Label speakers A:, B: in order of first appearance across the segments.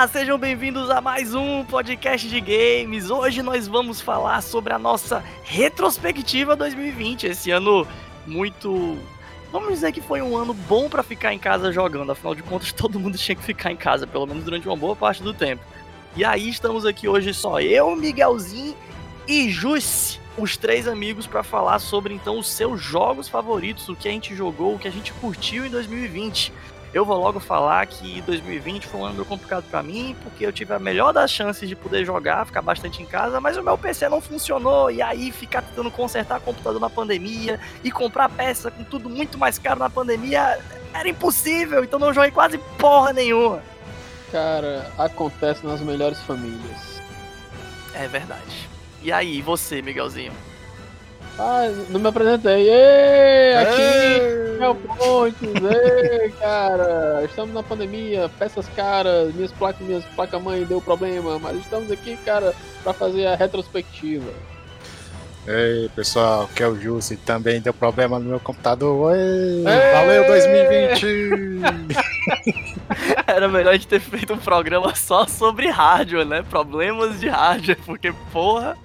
A: Olá, sejam bem-vindos a mais um podcast de games. Hoje nós vamos falar sobre a nossa retrospectiva 2020. Esse ano muito. Vamos dizer que foi um ano bom para ficar em casa jogando. Afinal de contas, todo mundo tinha que ficar em casa, pelo menos durante uma boa parte do tempo. E aí estamos aqui hoje só eu, Miguelzinho e Jusce, os três amigos, para falar sobre então os seus jogos favoritos, o que a gente jogou, o que a gente curtiu em 2020. Eu vou logo falar que 2020 foi um ano complicado para mim, porque eu tive a melhor das chances de poder jogar, ficar bastante em casa, mas o meu PC não funcionou, e aí ficar tentando consertar computador na pandemia e comprar peça com tudo muito mais caro na pandemia era impossível, então não joguei quase porra nenhuma.
B: Cara, acontece nas melhores famílias.
A: É verdade. E aí, você, Miguelzinho?
B: Ah, não me apresentei. Ei, aqui, meu Pontes, ei, cara. Estamos na pandemia, peças caras, minhas placas, minhas placa-mãe deu problema, mas estamos aqui, cara, para fazer a retrospectiva.
C: Ei, pessoal, que é o Jussi, também deu problema no meu computador. Ei, valeu 2020!
A: Era melhor a gente ter feito um programa só sobre rádio, né? Problemas de rádio, porque, porra.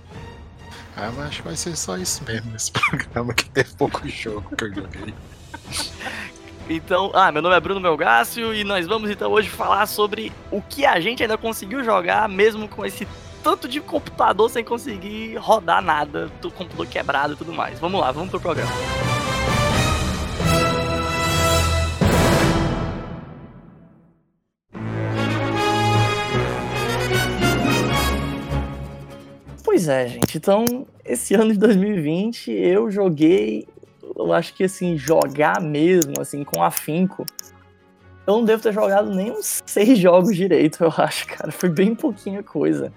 C: Ah, mas acho que vai ser só isso mesmo esse programa que teve pouco jogo que eu joguei.
A: Então, ah, meu nome é Bruno Melgácio e nós vamos então hoje falar sobre o que a gente ainda conseguiu jogar, mesmo com esse tanto de computador sem conseguir rodar nada, do computador quebrado e tudo mais. Vamos lá, vamos pro programa. Pois é, gente. Então, esse ano de 2020 eu joguei, eu acho que assim, jogar mesmo, assim, com afinco. Eu não devo ter jogado nem uns seis jogos direito, eu acho, cara. Foi bem pouquinha coisa.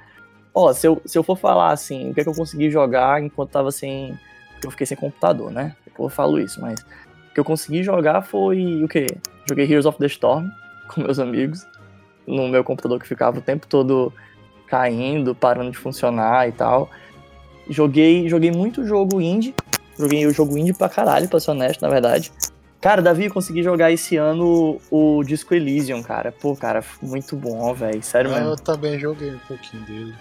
A: Ó, se eu, se eu for falar assim, o que é que eu consegui jogar enquanto tava sem. Eu fiquei sem computador, né? Eu falo isso, mas. O que eu consegui jogar foi o quê? Joguei Heroes of the Storm com meus amigos. No meu computador que ficava o tempo todo caindo, parando de funcionar e tal. Joguei, joguei muito jogo indie. Joguei o jogo indie pra caralho, pra ser honesto, na verdade. Cara, Davi, eu consegui jogar esse ano o Disco Elysium, cara. Pô, cara, muito bom, velho. Sério mesmo.
C: Eu também joguei um pouquinho dele.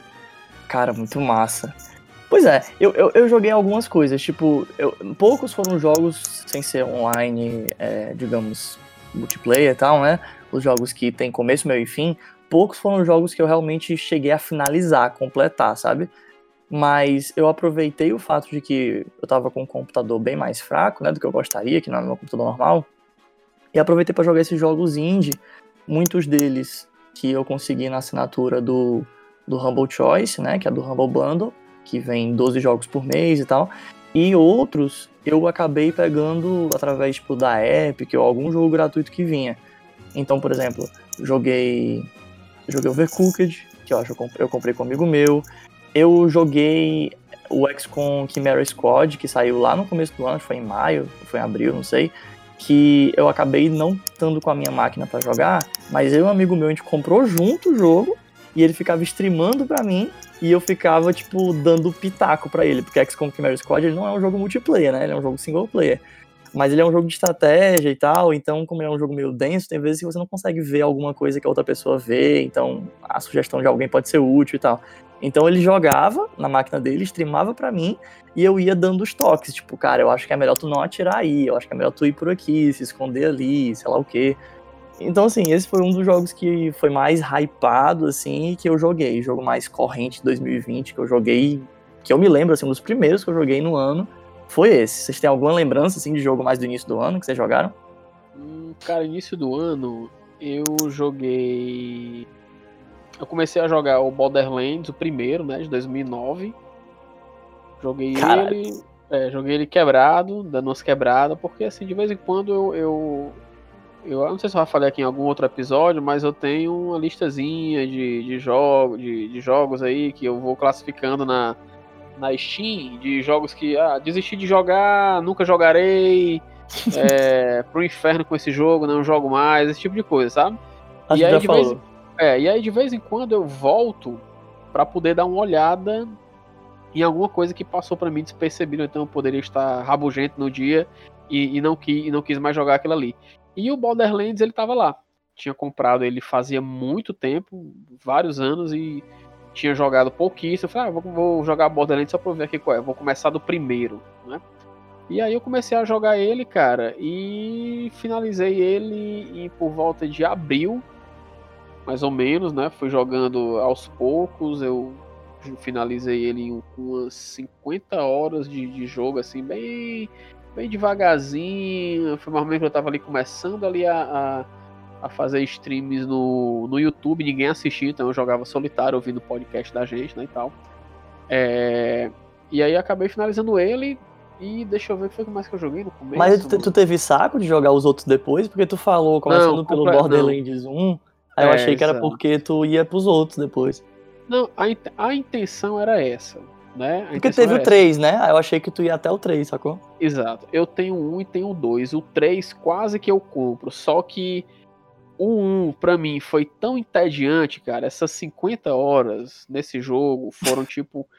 A: Cara, muito massa. Pois é, eu, eu, eu joguei algumas coisas, tipo, eu, poucos foram jogos sem ser online, é, digamos, multiplayer e tal, né? Os jogos que tem começo, meio e fim. Poucos foram jogos que eu realmente cheguei a finalizar, completar, sabe? Mas eu aproveitei o fato de que eu tava com um computador bem mais fraco, né, do que eu gostaria, que não é meu computador normal. E aproveitei para jogar esses jogos indie, muitos deles que eu consegui na assinatura do do Humble Choice, né, que é do Humble Bundle, que vem 12 jogos por mês e tal. E outros eu acabei pegando através tipo, da Epic ou algum jogo gratuito que vinha. Então, por exemplo, joguei joguei Overcooked, que eu acho que eu comprei com um amigo meu. Eu joguei o XCOM Chimera Squad, que saiu lá no começo do ano, foi em maio, foi em abril, não sei. Que eu acabei não estando com a minha máquina para jogar, mas eu e um amigo meu, a gente comprou junto o jogo e ele ficava streamando para mim e eu ficava, tipo, dando pitaco para ele, porque XCOM Chimera Squad ele não é um jogo multiplayer, né? Ele é um jogo single player. Mas ele é um jogo de estratégia e tal, então, como ele é um jogo meio denso, tem vezes que você não consegue ver alguma coisa que a outra pessoa vê, então a sugestão de alguém pode ser útil e tal. Então ele jogava na máquina dele, streamava para mim, e eu ia dando os toques, tipo, cara, eu acho que é melhor tu não atirar aí, eu acho que é melhor tu ir por aqui, se esconder ali, sei lá o quê. Então, assim, esse foi um dos jogos que foi mais hypado, assim, que eu joguei. Jogo mais corrente de 2020 que eu joguei, que eu me lembro, assim, um dos primeiros que eu joguei no ano foi esse. Vocês têm alguma lembrança, assim, de jogo mais do início do ano que vocês jogaram?
B: Hum, cara, início do ano, eu joguei... Eu comecei a jogar o Borderlands, o primeiro, né, de 2009. Joguei Caralho. ele... É, joguei ele quebrado, dando umas quebradas, porque, assim, de vez em quando eu, eu eu não sei se eu já falei aqui em algum outro episódio, mas eu tenho uma listazinha de, de, jogo, de, de jogos aí que eu vou classificando na, na Steam, de jogos que, ah, desisti de jogar, nunca jogarei, é, pro inferno com esse jogo, não jogo mais, esse tipo de coisa, sabe?
A: Acho e aí, de vez,
B: é, e aí de vez em quando eu volto para poder dar uma olhada em alguma coisa que passou para mim despercebido, então eu poderia estar rabugento no dia e, e, não, qui, e não quis mais jogar aquilo ali. E o Borderlands, ele tava lá. tinha comprado ele fazia muito tempo, vários anos, e tinha jogado pouquíssimo. Eu falei, ah, vou, vou jogar Borderlands só pra ver aqui qual é. Vou começar do primeiro, né? E aí eu comecei a jogar ele, cara, e finalizei ele em, por volta de abril, mais ou menos, né? Fui jogando aos poucos, eu finalizei ele em umas 50 horas de, de jogo, assim, bem, bem devagarzinho. Foi mais ou menos que eu tava ali começando ali a, a, a, fazer streams no, no YouTube, ninguém assistia, então eu jogava solitário ouvindo o podcast da gente, né, e tal. É, e aí acabei finalizando ele, e deixa eu ver o que foi mais que eu joguei no começo.
A: Mas tu, tu, teve saco de jogar os outros depois? Porque tu falou, começando não, pelo Borderlands não. 1, aí é, eu achei que era porque tu ia pros outros depois.
B: Não, a, a intenção era essa, né?
A: porque teve o 3, né? Aí eu achei que tu ia até o 3, sacou?
B: Exato. Eu tenho um e tenho dois. O 3 quase que eu compro, só que o 1 pra mim foi tão entediante, cara. Essas 50 horas nesse jogo foram tipo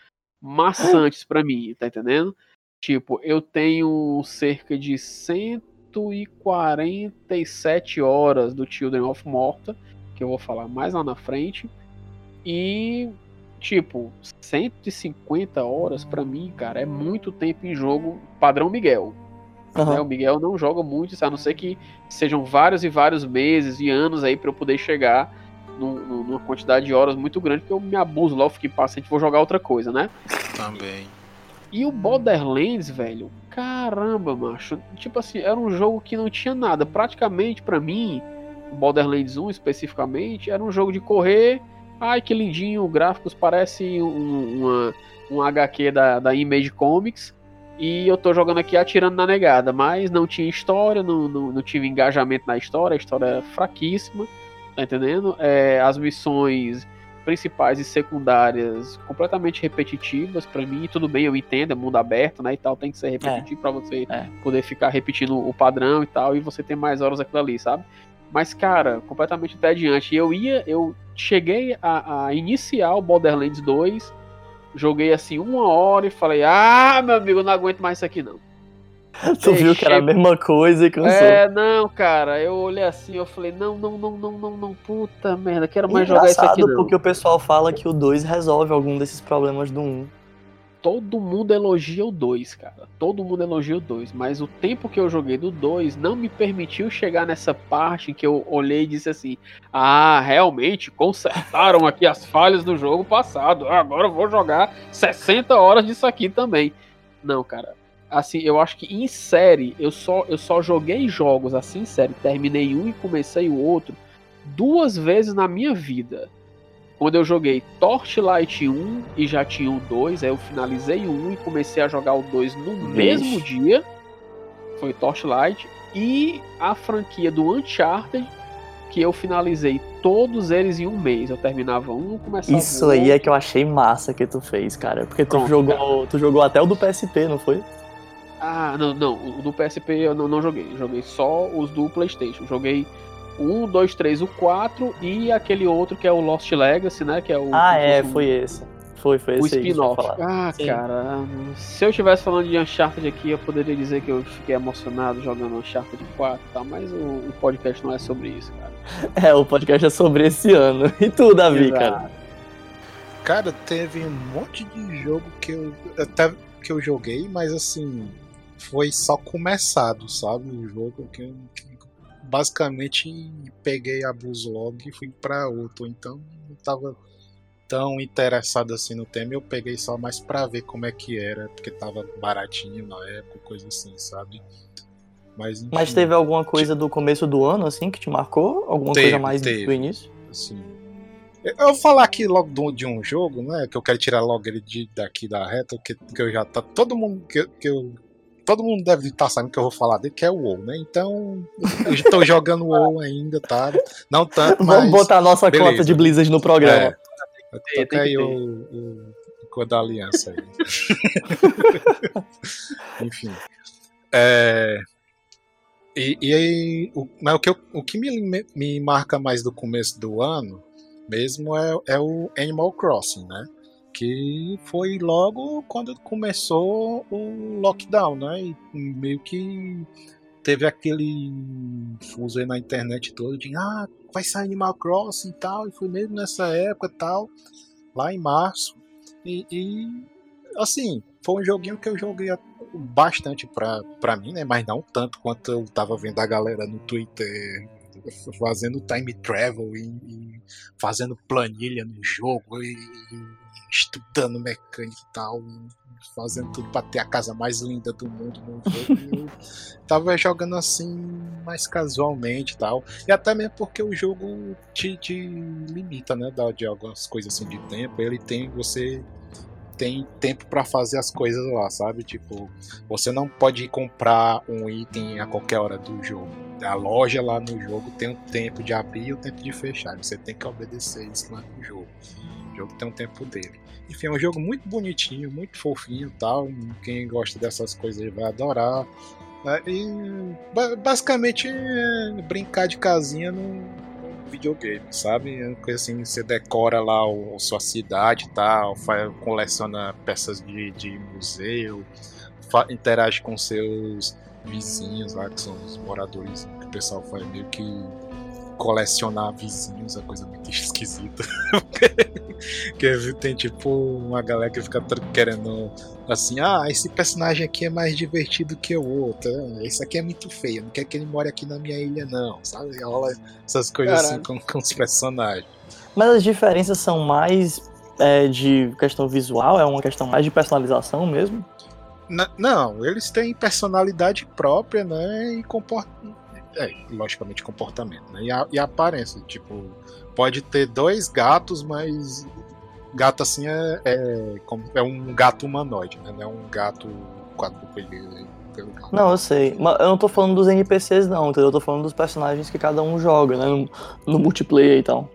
B: maçantes para mim, tá entendendo? Tipo, eu tenho cerca de 147 horas do Children of Morta, que eu vou falar mais lá na frente. E, tipo, 150 horas para mim, cara, é muito tempo em jogo padrão Miguel. Uhum. Né? O Miguel não joga muito, a não ser que sejam vários e vários meses e anos aí para eu poder chegar numa quantidade de horas muito grande, porque eu me abuso lá, eu fiquei paciente, vou jogar outra coisa, né?
C: Também.
B: E o Borderlands, velho, caramba, macho. Tipo assim, era um jogo que não tinha nada. Praticamente, para mim, o Borderlands 1 especificamente, era um jogo de correr. Ai, que lindinho, gráficos parece um, uma, um HQ da, da Image Comics. E eu tô jogando aqui atirando na negada, mas não tinha história, não, não, não tive engajamento na história, a história é fraquíssima, tá entendendo? É, as missões principais e secundárias completamente repetitivas para mim. Tudo bem, eu entendo, é mundo aberto, né? E tal, tem que ser repetitivo é. para você é. poder ficar repetindo o padrão e tal, e você ter mais horas aquilo ali, sabe? Mas, cara, completamente entediante. Eu ia, eu cheguei a, a iniciar o Borderlands 2, joguei assim uma hora e falei, ah, meu amigo, não aguento mais isso aqui não.
A: tu viu que era a mesma coisa e cansou.
B: É, não, cara, eu olhei assim, eu falei, não, não, não, não, não, não, puta merda, quero mais jogar isso aqui não.
A: porque o pessoal fala que o 2 resolve algum desses problemas do 1. Um.
B: Todo mundo elogia o 2, cara. Todo mundo elogia o 2, mas o tempo que eu joguei do 2 não me permitiu chegar nessa parte que eu olhei e disse assim: "Ah, realmente consertaram aqui as falhas do jogo passado. Agora eu vou jogar 60 horas disso aqui também". Não, cara assim, eu acho que em série, eu só, eu só joguei jogos assim em série, terminei um e comecei o outro duas vezes na minha vida. Quando eu joguei Torchlight 1 e já tinha o 2, aí eu finalizei o 1 e comecei a jogar o 2 no Vixe. mesmo dia. Foi Torchlight. E a franquia do Uncharted, que eu finalizei todos eles em um mês. Eu terminava um, começava
A: Isso aí outro. é que eu achei massa que tu fez, cara. Porque tu Pronto, jogou, cara. tu jogou até o do PSP, não foi?
B: Ah, não, não. O do PSP eu não, não joguei. Joguei só os do PlayStation. Joguei 1, 2, 3, o 4 e aquele outro que é o Lost Legacy, né? Que é o.
A: Ah, é, foi esse. Foi, foi esse.
B: O spin-off. Ah, Sim. cara. Se eu estivesse falando de Uncharted aqui, eu poderia dizer que eu fiquei emocionado jogando Uncharted 4 e tal, mas o, o, podcast não é sobre isso, cara.
A: É, o podcast é sobre esse ano. E tu, Davi, Exato. cara?
C: Cara, teve um monte de jogo que eu. Até que eu joguei, mas assim foi só começado, sabe? O jogo que, que basicamente peguei a Log e fui para outro, então não tava tão interessado assim no tema, eu peguei só mais para ver como é que era, porque tava baratinho na época, coisa assim, sabe?
A: Mas, enfim, Mas teve alguma coisa do começo do ano assim que te marcou? Alguma teve, coisa mais teve, do início?
C: Sim. Eu vou falar aqui logo de um jogo, né? Que eu quero tirar logo ele de, daqui da reta, que, que eu já tá. Todo mundo que, que eu todo mundo deve estar sabendo que eu vou falar dele, que é o WoW, né? Então, eu estou jogando WoW ainda, tá? Não tanto, mas...
A: Vamos botar a nossa Beleza. cota de Blizzard no programa.
C: É. Toca aí o, o, o cor da aliança aí. Enfim. É... E, e aí, o, mas o que, eu, o que me, me marca mais do começo do ano mesmo é, é o Animal Crossing, né? Que foi logo quando começou o lockdown, né? E meio que teve aquele aí na internet todo de ah, vai sair Animal Crossing e tal, e foi mesmo nessa época tal, lá em março. E, e, assim, foi um joguinho que eu joguei bastante pra, pra mim, né? Mas não tanto quanto eu tava vendo a galera no Twitter fazendo time travel e fazendo planilha no jogo e, estudando mecânica e tal, fazendo tudo para ter a casa mais linda do mundo no jogo. tava jogando assim mais casualmente e tal. E até mesmo porque o jogo te, te limita, né? De algumas coisas assim de tempo. Ele tem você tem tempo para fazer as coisas lá, sabe? Tipo, você não pode comprar um item a qualquer hora do jogo. A loja lá no jogo tem um tempo de abrir e um tempo de fechar. Você tem que obedecer isso lá no jogo. O jogo tem um tempo dele. Enfim, é um jogo muito bonitinho, muito fofinho tal. Quem gosta dessas coisas vai adorar. É, e basicamente é brincar de casinha no, videogame, sabe? É assim, você decora lá o, sua cidade e tal, faz, coleciona peças de, de museu, interage com seus vizinhos lá, que são os moradores, que o pessoal faz meio que colecionar vizinhos é coisa muito esquisita. que tem tipo uma galera que fica querendo assim, ah, esse personagem aqui é mais divertido que o outro, ah, esse aqui é muito feio, não quer que ele more aqui na minha ilha não, sabe? Rola essas coisas Caralho. assim com, com os personagens.
A: Mas as diferenças são mais é, de questão visual, é uma questão mais de personalização mesmo?
C: não, eles têm personalidade própria, né? E comportam é, logicamente comportamento, né? E a, e a aparência, tipo, pode ter dois gatos, mas gato assim é, é, é um gato humanoide, né? Não é um gato quadrupedal.
A: Não, eu sei. Mas eu não tô falando dos NPCs, não, entendeu? Eu tô falando dos personagens que cada um joga, né? No, no multiplayer e tal.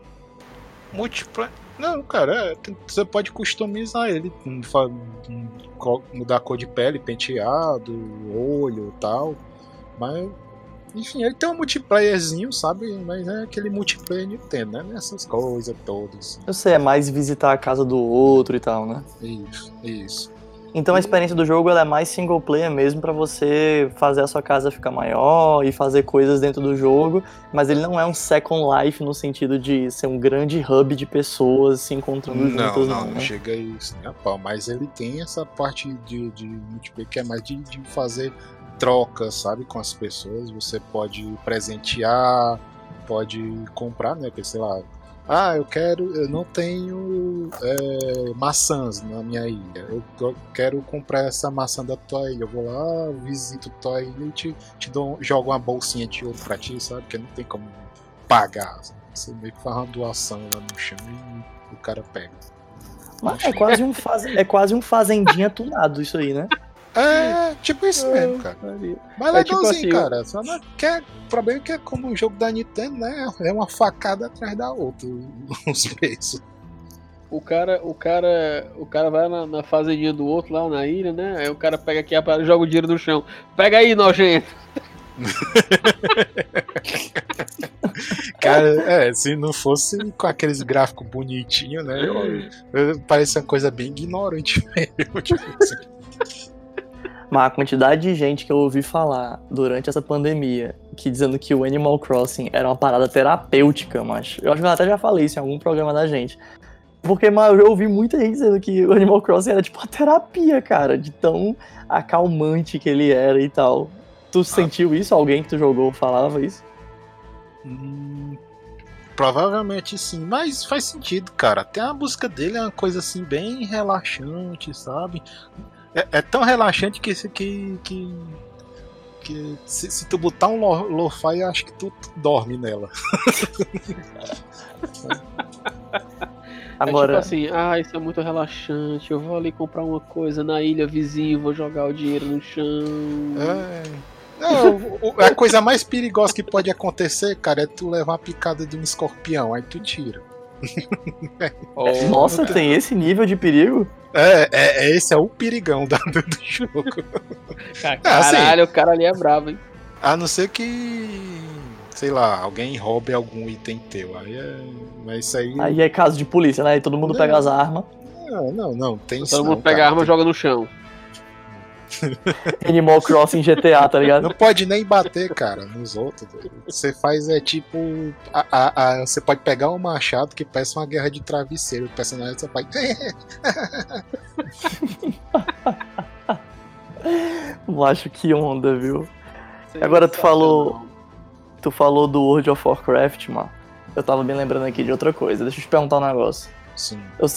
C: Multiplayer? Não, cara, é, você pode customizar ele, mudar a cor de pele, penteado, olho e tal. Mas enfim, ele tem um multiplayerzinho, sabe? Mas é aquele multiplayer Nintendo, né? Essas coisas todas.
A: Eu sei, é mais visitar a casa do outro e tal, né?
C: Isso, isso.
A: Então a experiência do jogo é mais single player mesmo para você fazer a sua casa ficar maior e fazer coisas dentro do jogo, mas ele não é um Second Life no sentido de ser um grande hub de pessoas se encontrando
C: não,
A: juntas.
C: Não,
A: não,
C: não
A: né?
C: chega a isso, né, pau, mas ele tem essa parte de, de multiplayer que é mais de, de fazer troca, sabe, com as pessoas. Você pode presentear, pode comprar, né? Que sei lá. Ah, eu quero, eu não tenho é, maçãs na minha ilha. Eu, eu, quero comprar essa maçã da tua ilha. Eu vou lá, visito tua ilha e te, te dou, jogo uma bolsinha de ouro pra ti, sabe? Porque não tem como pagar. Você meio que faz uma doação lá no chão e o cara pega.
A: Mas é quase um, faz... é quase um fazendinha tunado isso aí, né?
C: É, tipo isso mesmo, cara. Mas é tipo assim, cara. Só não quer, o problema é que é como um jogo da Nintendo, né? É uma facada atrás da outra, os preços.
B: O cara, o cara, o cara vai na, na fazendinha do outro lá na ilha, né? Aí o cara pega aqui e joga o dinheiro no chão. Pega aí, nojento.
C: Cara, é, se não fosse com aqueles gráficos bonitinhos, né? Eu, eu, parece uma coisa bem ignorante mesmo. Tipo assim.
A: Mas a quantidade de gente que eu ouvi falar durante essa pandemia, que dizendo que o Animal Crossing era uma parada terapêutica, mas eu acho que eu até já falei isso em algum programa da gente. Porque mas eu ouvi muita gente dizendo que o Animal Crossing era tipo uma terapia, cara, de tão acalmante que ele era e tal. Tu ah. sentiu isso? Alguém que tu jogou falava isso?
C: Hum, provavelmente sim, mas faz sentido, cara. Até a música dele é uma coisa assim bem relaxante, sabe? É, é tão relaxante que que, que, que se, se, tu botar um lo-fi, acho que tu, tu dorme nela.
B: Agora... É tipo assim, ah, isso é muito relaxante. Eu vou ali comprar uma coisa na ilha vizinha, vou jogar o dinheiro no chão.
C: É. Não, a coisa mais perigosa que pode acontecer, cara, é tu levar a picada de um escorpião, aí tu tira.
A: Oh, Nossa, tem esse nível de perigo?
C: É, é, é, esse é o perigão do, do jogo.
B: Caralho, assim, o cara ali é bravo, hein?
C: A não ser que, sei lá, alguém roube algum item teu. Aí é. Mas isso aí.
A: Aí é caso de polícia, né? Aí todo mundo não, pega as armas.
C: Não, não, não. Tem
B: todo mundo pega a arma e joga no chão.
A: Animal Crossing GTA, tá ligado?
C: Não pode nem bater, cara, nos outros. Você faz é tipo. A, a, a, você pode pegar um machado que parece uma guerra de travesseiro. O personagem você faz.
A: Macho, que onda, viu? Agora tu falou. Tu falou do World of Warcraft, mano. Eu tava me lembrando aqui de outra coisa. Deixa eu te perguntar um negócio.
C: Sim.
A: Eu,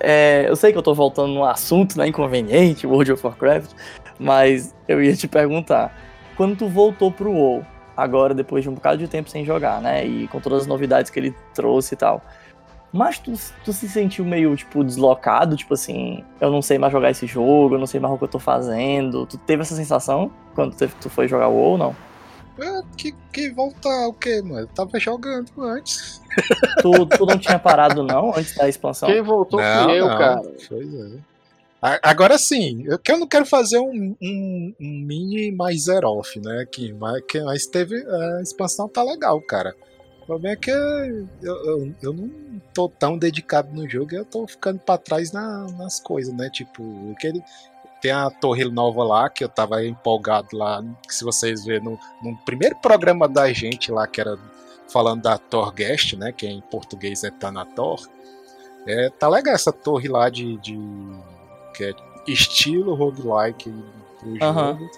A: é, eu sei que eu tô voltando no assunto, né? Inconveniente, World of Warcraft. Mas eu ia te perguntar. Quando tu voltou pro WoW, agora depois de um bocado de tempo sem jogar, né? E com todas as novidades que ele trouxe e tal. Mas tu, tu se sentiu meio, tipo, deslocado? Tipo assim, eu não sei mais jogar esse jogo, eu não sei mais o que eu tô fazendo. Tu teve essa sensação quando tu, tu foi jogar WoW ou não?
C: É, que, que voltar o quê, mano? Eu tava jogando antes.
A: Tu, tu não tinha parado, não, antes da expansão?
B: Quem voltou não, fui eu, não. cara.
C: Pois é. Agora sim, eu, que eu não quero fazer um, um, um mini mais off, né? Aqui, mas, que, mas teve. A expansão tá legal, cara. O problema é que eu, eu, eu não tô tão dedicado no jogo eu tô ficando pra trás na, nas coisas, né? Tipo, aquele, tem a torre nova lá, que eu tava empolgado lá, que se vocês verem no, no primeiro programa da gente lá, que era falando da Torguest, né? Que em português é Tanator. É, tá legal essa torre lá de, de que é estilo roguelike pro jogo.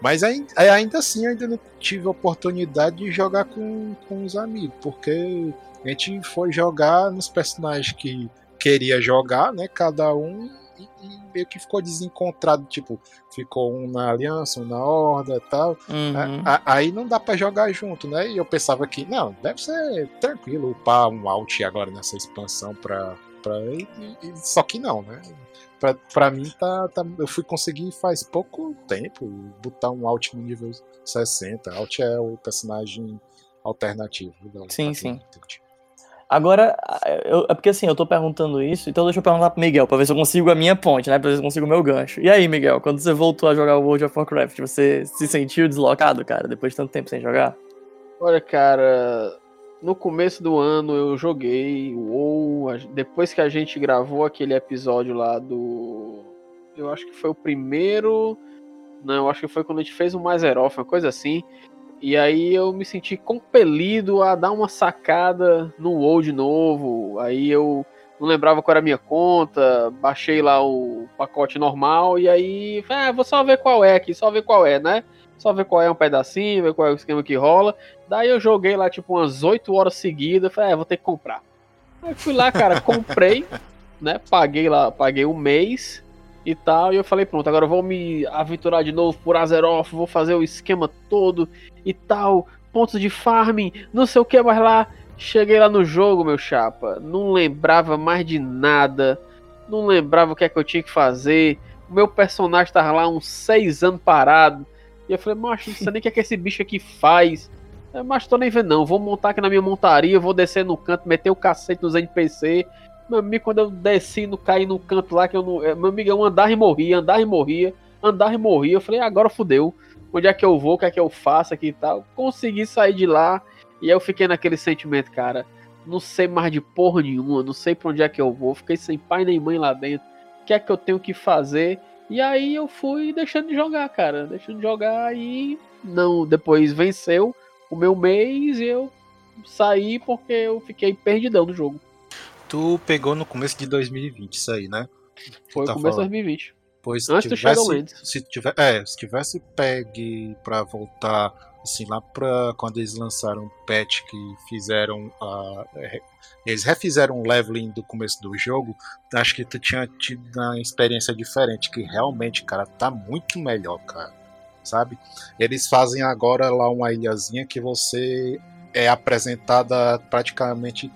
C: Mas ainda assim, ainda não tive a oportunidade de jogar com, com os amigos, porque a gente foi jogar nos personagens que queria jogar, né? Cada um e, e, meio que ficou desencontrado, tipo, ficou um na aliança, um na horda e tal.
A: Uhum.
C: A, a, aí não dá para jogar junto, né? E eu pensava que, não, deve ser tranquilo upar um alt agora nessa expansão pra. pra e, e, só que não, né? Pra, pra mim, tá, tá, eu fui conseguir faz pouco tempo botar um alt no nível 60. Alt é o personagem alternativo.
A: Sim, sim. Agora, eu, é porque assim, eu tô perguntando isso, então deixa eu perguntar pro Miguel, pra ver se eu consigo a minha ponte, né? Pra ver se eu consigo o meu gancho. E aí, Miguel, quando você voltou a jogar o World of Warcraft, você se sentiu deslocado, cara, depois de tanto tempo sem jogar?
B: Olha, cara, no começo do ano eu joguei o WoW, depois que a gente gravou aquele episódio lá do. Eu acho que foi o primeiro. Não, eu acho que foi quando a gente fez o Mais uma coisa assim. E aí eu me senti compelido a dar uma sacada no WoW de novo. Aí eu não lembrava qual era a minha conta, baixei lá o pacote normal e aí, ah, vou só ver qual é aqui, só ver qual é, né? Só ver qual é um pedacinho, ver qual é o esquema que rola. Daí eu joguei lá tipo umas 8 horas seguidas, falei, é, vou ter que comprar. Aí fui lá, cara, comprei, né? Paguei lá, paguei um mês e tal. E eu falei, pronto, agora eu vou me aventurar de novo por Azeroth, vou fazer o esquema todo e tal. Pontos de farming, não sei o que mais lá. Cheguei lá no jogo, meu chapa. Não lembrava mais de nada. Não lembrava o que é que eu tinha que fazer. O meu personagem tava lá uns seis anos parado. E eu falei, macho, não sei nem o que é que esse bicho aqui faz. Mas tô nem vendo, não. Vou montar aqui na minha montaria, vou descer no canto, meter o cacete nos NPC meu amigo, quando eu desci, no, caí no canto lá, que eu não. É, meu amigo, eu andava e morria, andava e morria, andava e morria. Eu falei, agora fudeu. Onde é que eu vou? O que é que eu faço aqui e tal? Consegui sair de lá. E aí eu fiquei naquele sentimento, cara. Não sei mais de porra nenhuma, não sei pra onde é que eu vou. Fiquei sem pai nem mãe lá dentro. O que é que eu tenho que fazer? E aí eu fui deixando de jogar, cara. Deixando de jogar e não. Depois venceu o meu mês e eu saí porque eu fiquei perdidão no jogo.
C: Tu pegou no começo de 2020 isso aí, né?
B: Foi tá começo de 2020.
C: Pois Antes tivesse, do Shadowlands. Se tivesse, é, se tivesse pegue pra voltar, assim, lá pra quando eles lançaram o patch que fizeram a. Eles refizeram o leveling do começo do jogo, acho que tu tinha tido uma experiência diferente, que realmente, cara, tá muito melhor, cara. Sabe? Eles fazem agora lá uma ilhazinha que você é apresentada praticamente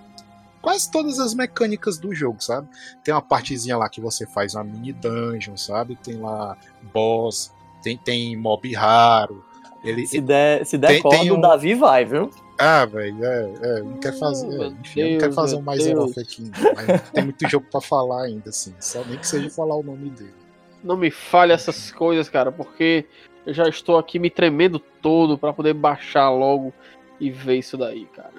C: quase todas as mecânicas do jogo, sabe? Tem uma partezinha lá que você faz uma mini dungeon, sabe? Tem lá boss, tem, tem mob raro. Ele,
A: se der, se der tem, corda, tem um... o Davi vai, viu?
C: Ah, velho, é, é, não quer fazer, é, enfim, Deus, não quer fazer um mais off aqui, mas tem muito jogo para falar ainda, assim, só nem que seja falar o nome dele.
B: Não me fale essas coisas, cara, porque eu já estou aqui me tremendo todo para poder baixar logo e ver isso daí, cara.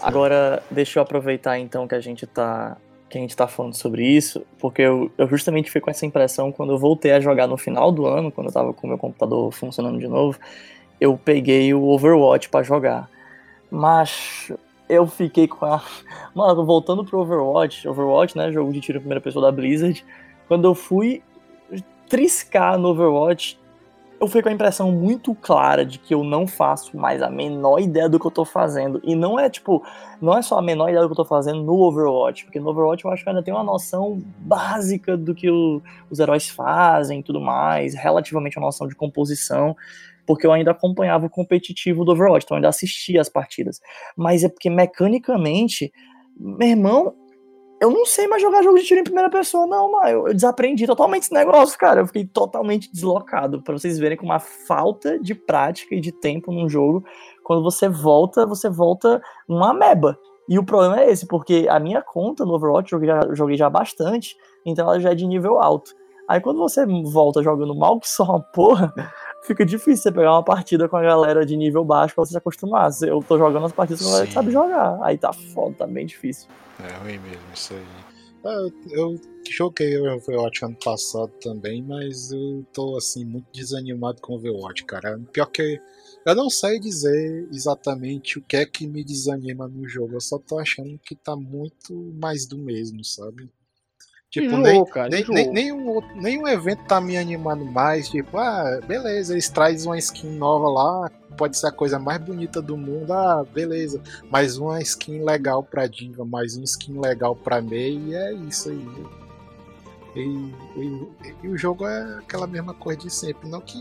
A: Agora, deixa eu aproveitar então que a gente tá que a gente tá falando sobre isso, porque eu, eu justamente fiquei com essa impressão quando eu voltei a jogar no final do ano, quando eu tava com o meu computador funcionando de novo, eu peguei o Overwatch para jogar. Mas eu fiquei com a. Mano, voltando pro Overwatch, Overwatch, né? Jogo de tiro em primeira pessoa da Blizzard. Quando eu fui triscar no Overwatch, eu fiquei com a impressão muito clara de que eu não faço mais a menor ideia do que eu tô fazendo. E não é tipo, não é só a menor ideia do que eu tô fazendo no Overwatch, porque no Overwatch eu acho que ainda tem uma noção básica do que o, os heróis fazem e tudo mais, relativamente uma noção de composição, porque eu ainda acompanhava o competitivo do Overwatch, então eu ainda assistia as partidas. Mas é porque mecanicamente, meu irmão, eu não sei mais jogar jogo de tiro em primeira pessoa, não, mano. Eu, eu desaprendi totalmente esse negócio, cara. Eu fiquei totalmente deslocado. para vocês verem com uma falta de prática e de tempo num jogo. Quando você volta, você volta uma ameba. E o problema é esse, porque a minha conta no Overwatch eu já, joguei já bastante, então ela já é de nível alto. Aí quando você volta jogando mal que só uma porra, fica difícil você pegar uma partida com a galera de nível baixo pra você se acostumar. Eu tô jogando as partidas com a galera que sabe jogar. Aí tá foda, tá bem difícil.
C: É ruim mesmo isso aí. Ah, eu, eu joguei o Overwatch ano passado também, mas eu tô assim muito desanimado com o Overwatch, cara. Pior que eu não sei dizer exatamente o que é que me desanima no jogo, eu só tô achando que tá muito mais do mesmo, sabe? Tipo, enjoou, nem, cara, nem, nem, nenhum, nenhum evento tá me animando mais. Tipo, ah, beleza, eles trazem uma skin nova lá, pode ser a coisa mais bonita do mundo. Ah, beleza, mais uma skin legal pra Diva, mais uma skin legal pra Mei, e é isso aí. E, e, e, o jogo é aquela mesma coisa de sempre. Não que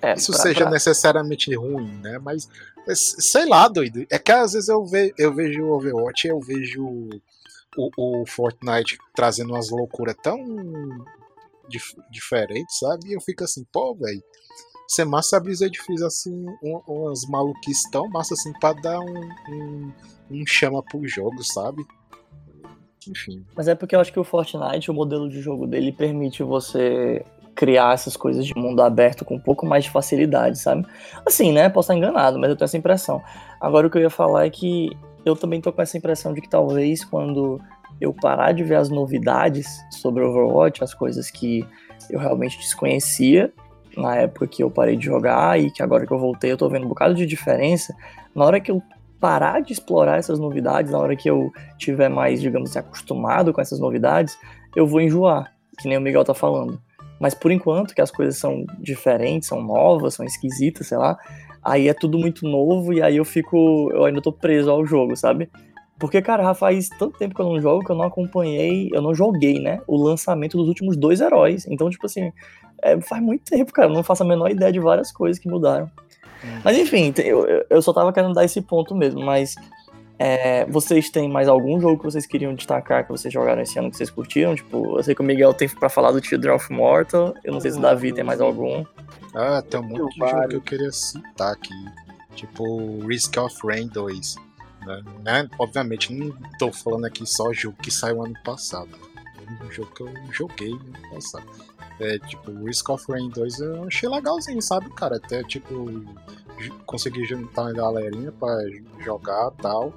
C: é, isso pra, seja pra... necessariamente ruim, né? Mas sei lá, doido. É que às vezes eu, ve, eu vejo o Overwatch, eu vejo o, o Fortnite trazendo umas loucuras tão dif diferentes, sabe? E eu fico assim, pô, velho. Ser massa a Blizzard fez assim um, umas maluquices tão massa assim pra dar um, um, um chama pro jogo, sabe? Enfim.
A: Mas é porque eu acho que o Fortnite, o modelo de jogo dele, permite você criar essas coisas de mundo aberto com um pouco mais de facilidade, sabe? Assim, né? Posso estar enganado, mas eu tenho essa impressão. Agora o que eu ia falar é que eu também tô com essa impressão de que talvez quando eu parar de ver as novidades sobre Overwatch, as coisas que eu realmente desconhecia na época que eu parei de jogar e que agora que eu voltei eu tô vendo um bocado de diferença, na hora que eu parar de explorar essas novidades, na hora que eu tiver mais, digamos assim, acostumado com essas novidades, eu vou enjoar, que nem o Miguel tá falando. Mas por enquanto que as coisas são diferentes, são novas, são esquisitas, sei lá, aí é tudo muito novo e aí eu fico. Eu ainda tô preso ao jogo, sabe? Porque, cara, faz tanto tempo que eu não jogo que eu não acompanhei, eu não joguei, né? O lançamento dos últimos dois heróis. Então, tipo assim, é, faz muito tempo, cara. Eu não faço a menor ideia de várias coisas que mudaram. Hum. Mas enfim, eu, eu só tava querendo dar esse ponto mesmo. Mas é, vocês têm mais algum jogo que vocês queriam destacar que vocês jogaram esse ano que vocês curtiram? Tipo, eu sei que o Miguel tem pra falar do Children of Mortal. Eu não sei se o Davi tem mais algum.
C: Ah, tem um monte de jogo que eu queria citar aqui. Tipo Risk of Rain 2. Né? né? Obviamente, não tô falando aqui só jogo que saiu ano passado. É um jogo que eu joguei ano passado. É, tipo, Risk of Rain 2 eu achei legalzinho, sabe, cara? Até, tipo, consegui juntar uma galerinha pra jogar e tal.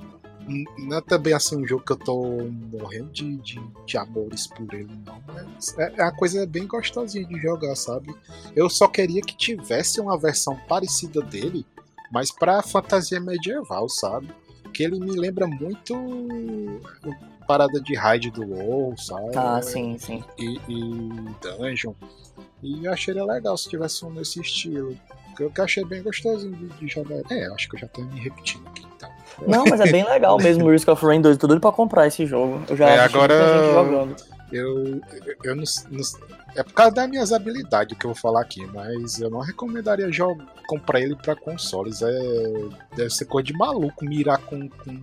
C: Não é também assim um jogo que eu tô morrendo de, de, de amores por ele, não. Mas é, é uma coisa bem gostosinha de jogar, sabe? Eu só queria que tivesse uma versão parecida dele, mas pra fantasia medieval, sabe? Que ele me lembra muito parada de raid do WoW, sabe?
A: Ah, sim, sim.
C: E, e Dungeon. E eu achei legal se tivesse um nesse estilo. Eu que achei bem gostosinho de, de jogar. É, acho que eu já tô me repetindo aqui.
A: Não, mas é bem legal mesmo o Risk of Rain 2. Tô doido pra comprar esse jogo. Eu já
C: é, agora eu, eu, eu não, não, é por causa das minhas habilidades que eu vou falar aqui, mas eu não recomendaria jogar, comprar ele para consoles. É, deve ser coisa de maluco mirar com, com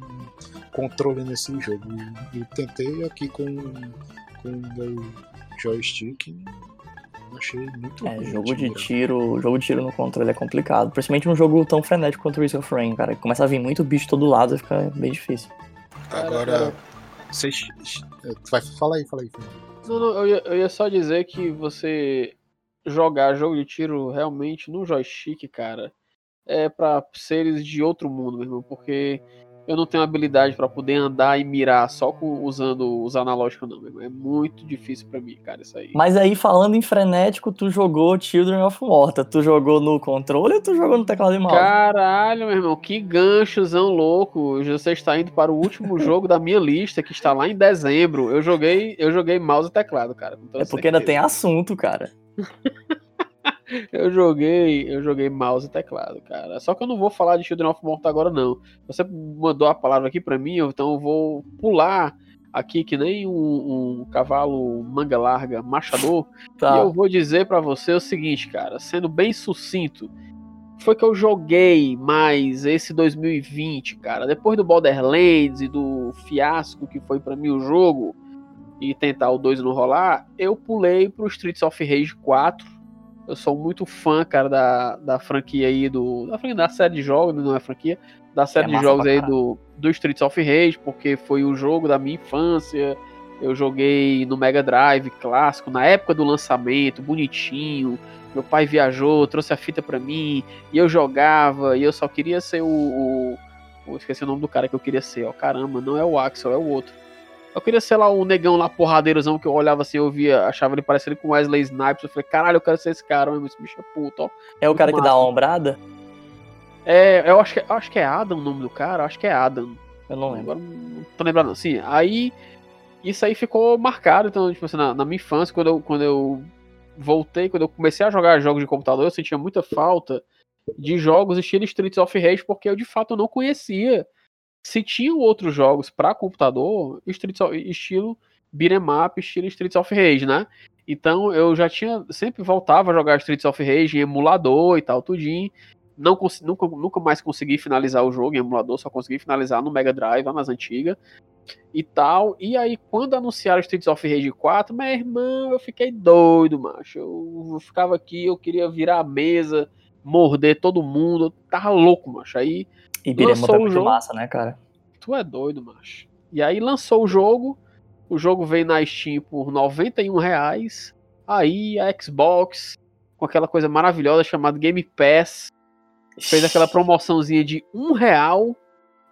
C: controle nesse jogo. Eu tentei aqui com, com o meu joystick achei muito
A: É, jogo de tiro, jogo de tiro no controle é complicado. Principalmente um jogo tão frenético quanto o Risk of Rain, cara. Começa a vir muito bicho de todo lado e fica bem difícil.
C: Agora, vocês. Vai, fala aí, fala aí.
B: Não, não, eu ia, eu ia só dizer que você jogar jogo de tiro realmente no joystick, cara, é para seres de outro mundo, meu irmão, porque eu não tenho habilidade para poder andar e mirar só com, usando os analógicos, não. Meu. É muito difícil para mim, cara, isso aí.
A: Mas aí, falando em frenético, tu jogou Children of Morta. Tu jogou no controle ou tu jogou no teclado e mouse?
B: Caralho, meu irmão, que ganchozão louco. Você está indo para o último jogo da minha lista, que está lá em dezembro. Eu joguei, eu joguei mouse e teclado, cara.
A: É porque certeza. ainda tem assunto, cara.
B: eu joguei, eu joguei mouse e teclado, cara. Só que eu não vou falar de Children of Morta agora, não. Você mandou a palavra aqui para mim, então eu vou pular aqui que nem um, um cavalo manga larga machador. Tá. E eu vou dizer para você o seguinte, cara, sendo bem sucinto, foi que eu joguei mais esse 2020, cara. Depois do Borderlands e do fiasco que foi para mim o jogo e tentar o 2 não rolar, eu pulei pro Streets of Rage 4 eu sou muito fã, cara, da, da franquia aí do. Da, da série de jogos, não é franquia, da série é de jogos aí do, do Streets of Rage, porque foi o jogo da minha infância. Eu joguei no Mega Drive clássico, na época do lançamento, bonitinho. Meu pai viajou, trouxe a fita pra mim, e eu jogava, e eu só queria ser o. o, o esqueci o nome do cara que eu queria ser, ó. Caramba, não é o Axel, é o outro. Eu queria ser lá o negão lá, porradeirozão, que eu olhava assim, eu via, achava ele parecido com Wesley Snipes. Eu falei, caralho, eu quero ser esse cara, mesmo, esse bicho é puto, ó.
A: É o cara massa. que dá a ombrada?
B: É, eu acho que, eu acho que é Adam o nome do cara, acho que é Adam.
A: Eu não lembro.
B: Agora não tô lembrando, assim. Aí, isso aí ficou marcado, então, tipo assim, na, na minha infância, quando eu, quando eu voltei, quando eu comecei a jogar jogos de computador, eu sentia muita falta de jogos estilo Streets of Rage, porque eu de fato não conhecia se tinham outros jogos para computador, of, estilo beat'em up, estilo Streets of Rage, né? Então eu já tinha, sempre voltava a jogar Streets of Rage em emulador e tal, tudinho. Não, nunca, nunca mais consegui finalizar o jogo em emulador, só consegui finalizar no Mega Drive, lá nas antigas e tal. E aí, quando anunciaram Streets of Rage 4, meu irmão, eu fiquei doido, macho. Eu, eu ficava aqui, eu queria virar a mesa, morder todo mundo, eu tava louco, macho. Aí
A: e lançou é o jogo. massa, né, cara?
B: Tu é doido, macho. E aí lançou o jogo, o jogo veio na Steam por 91 reais. Aí a Xbox, com aquela coisa maravilhosa chamada Game Pass, fez aquela promoçãozinha de um real.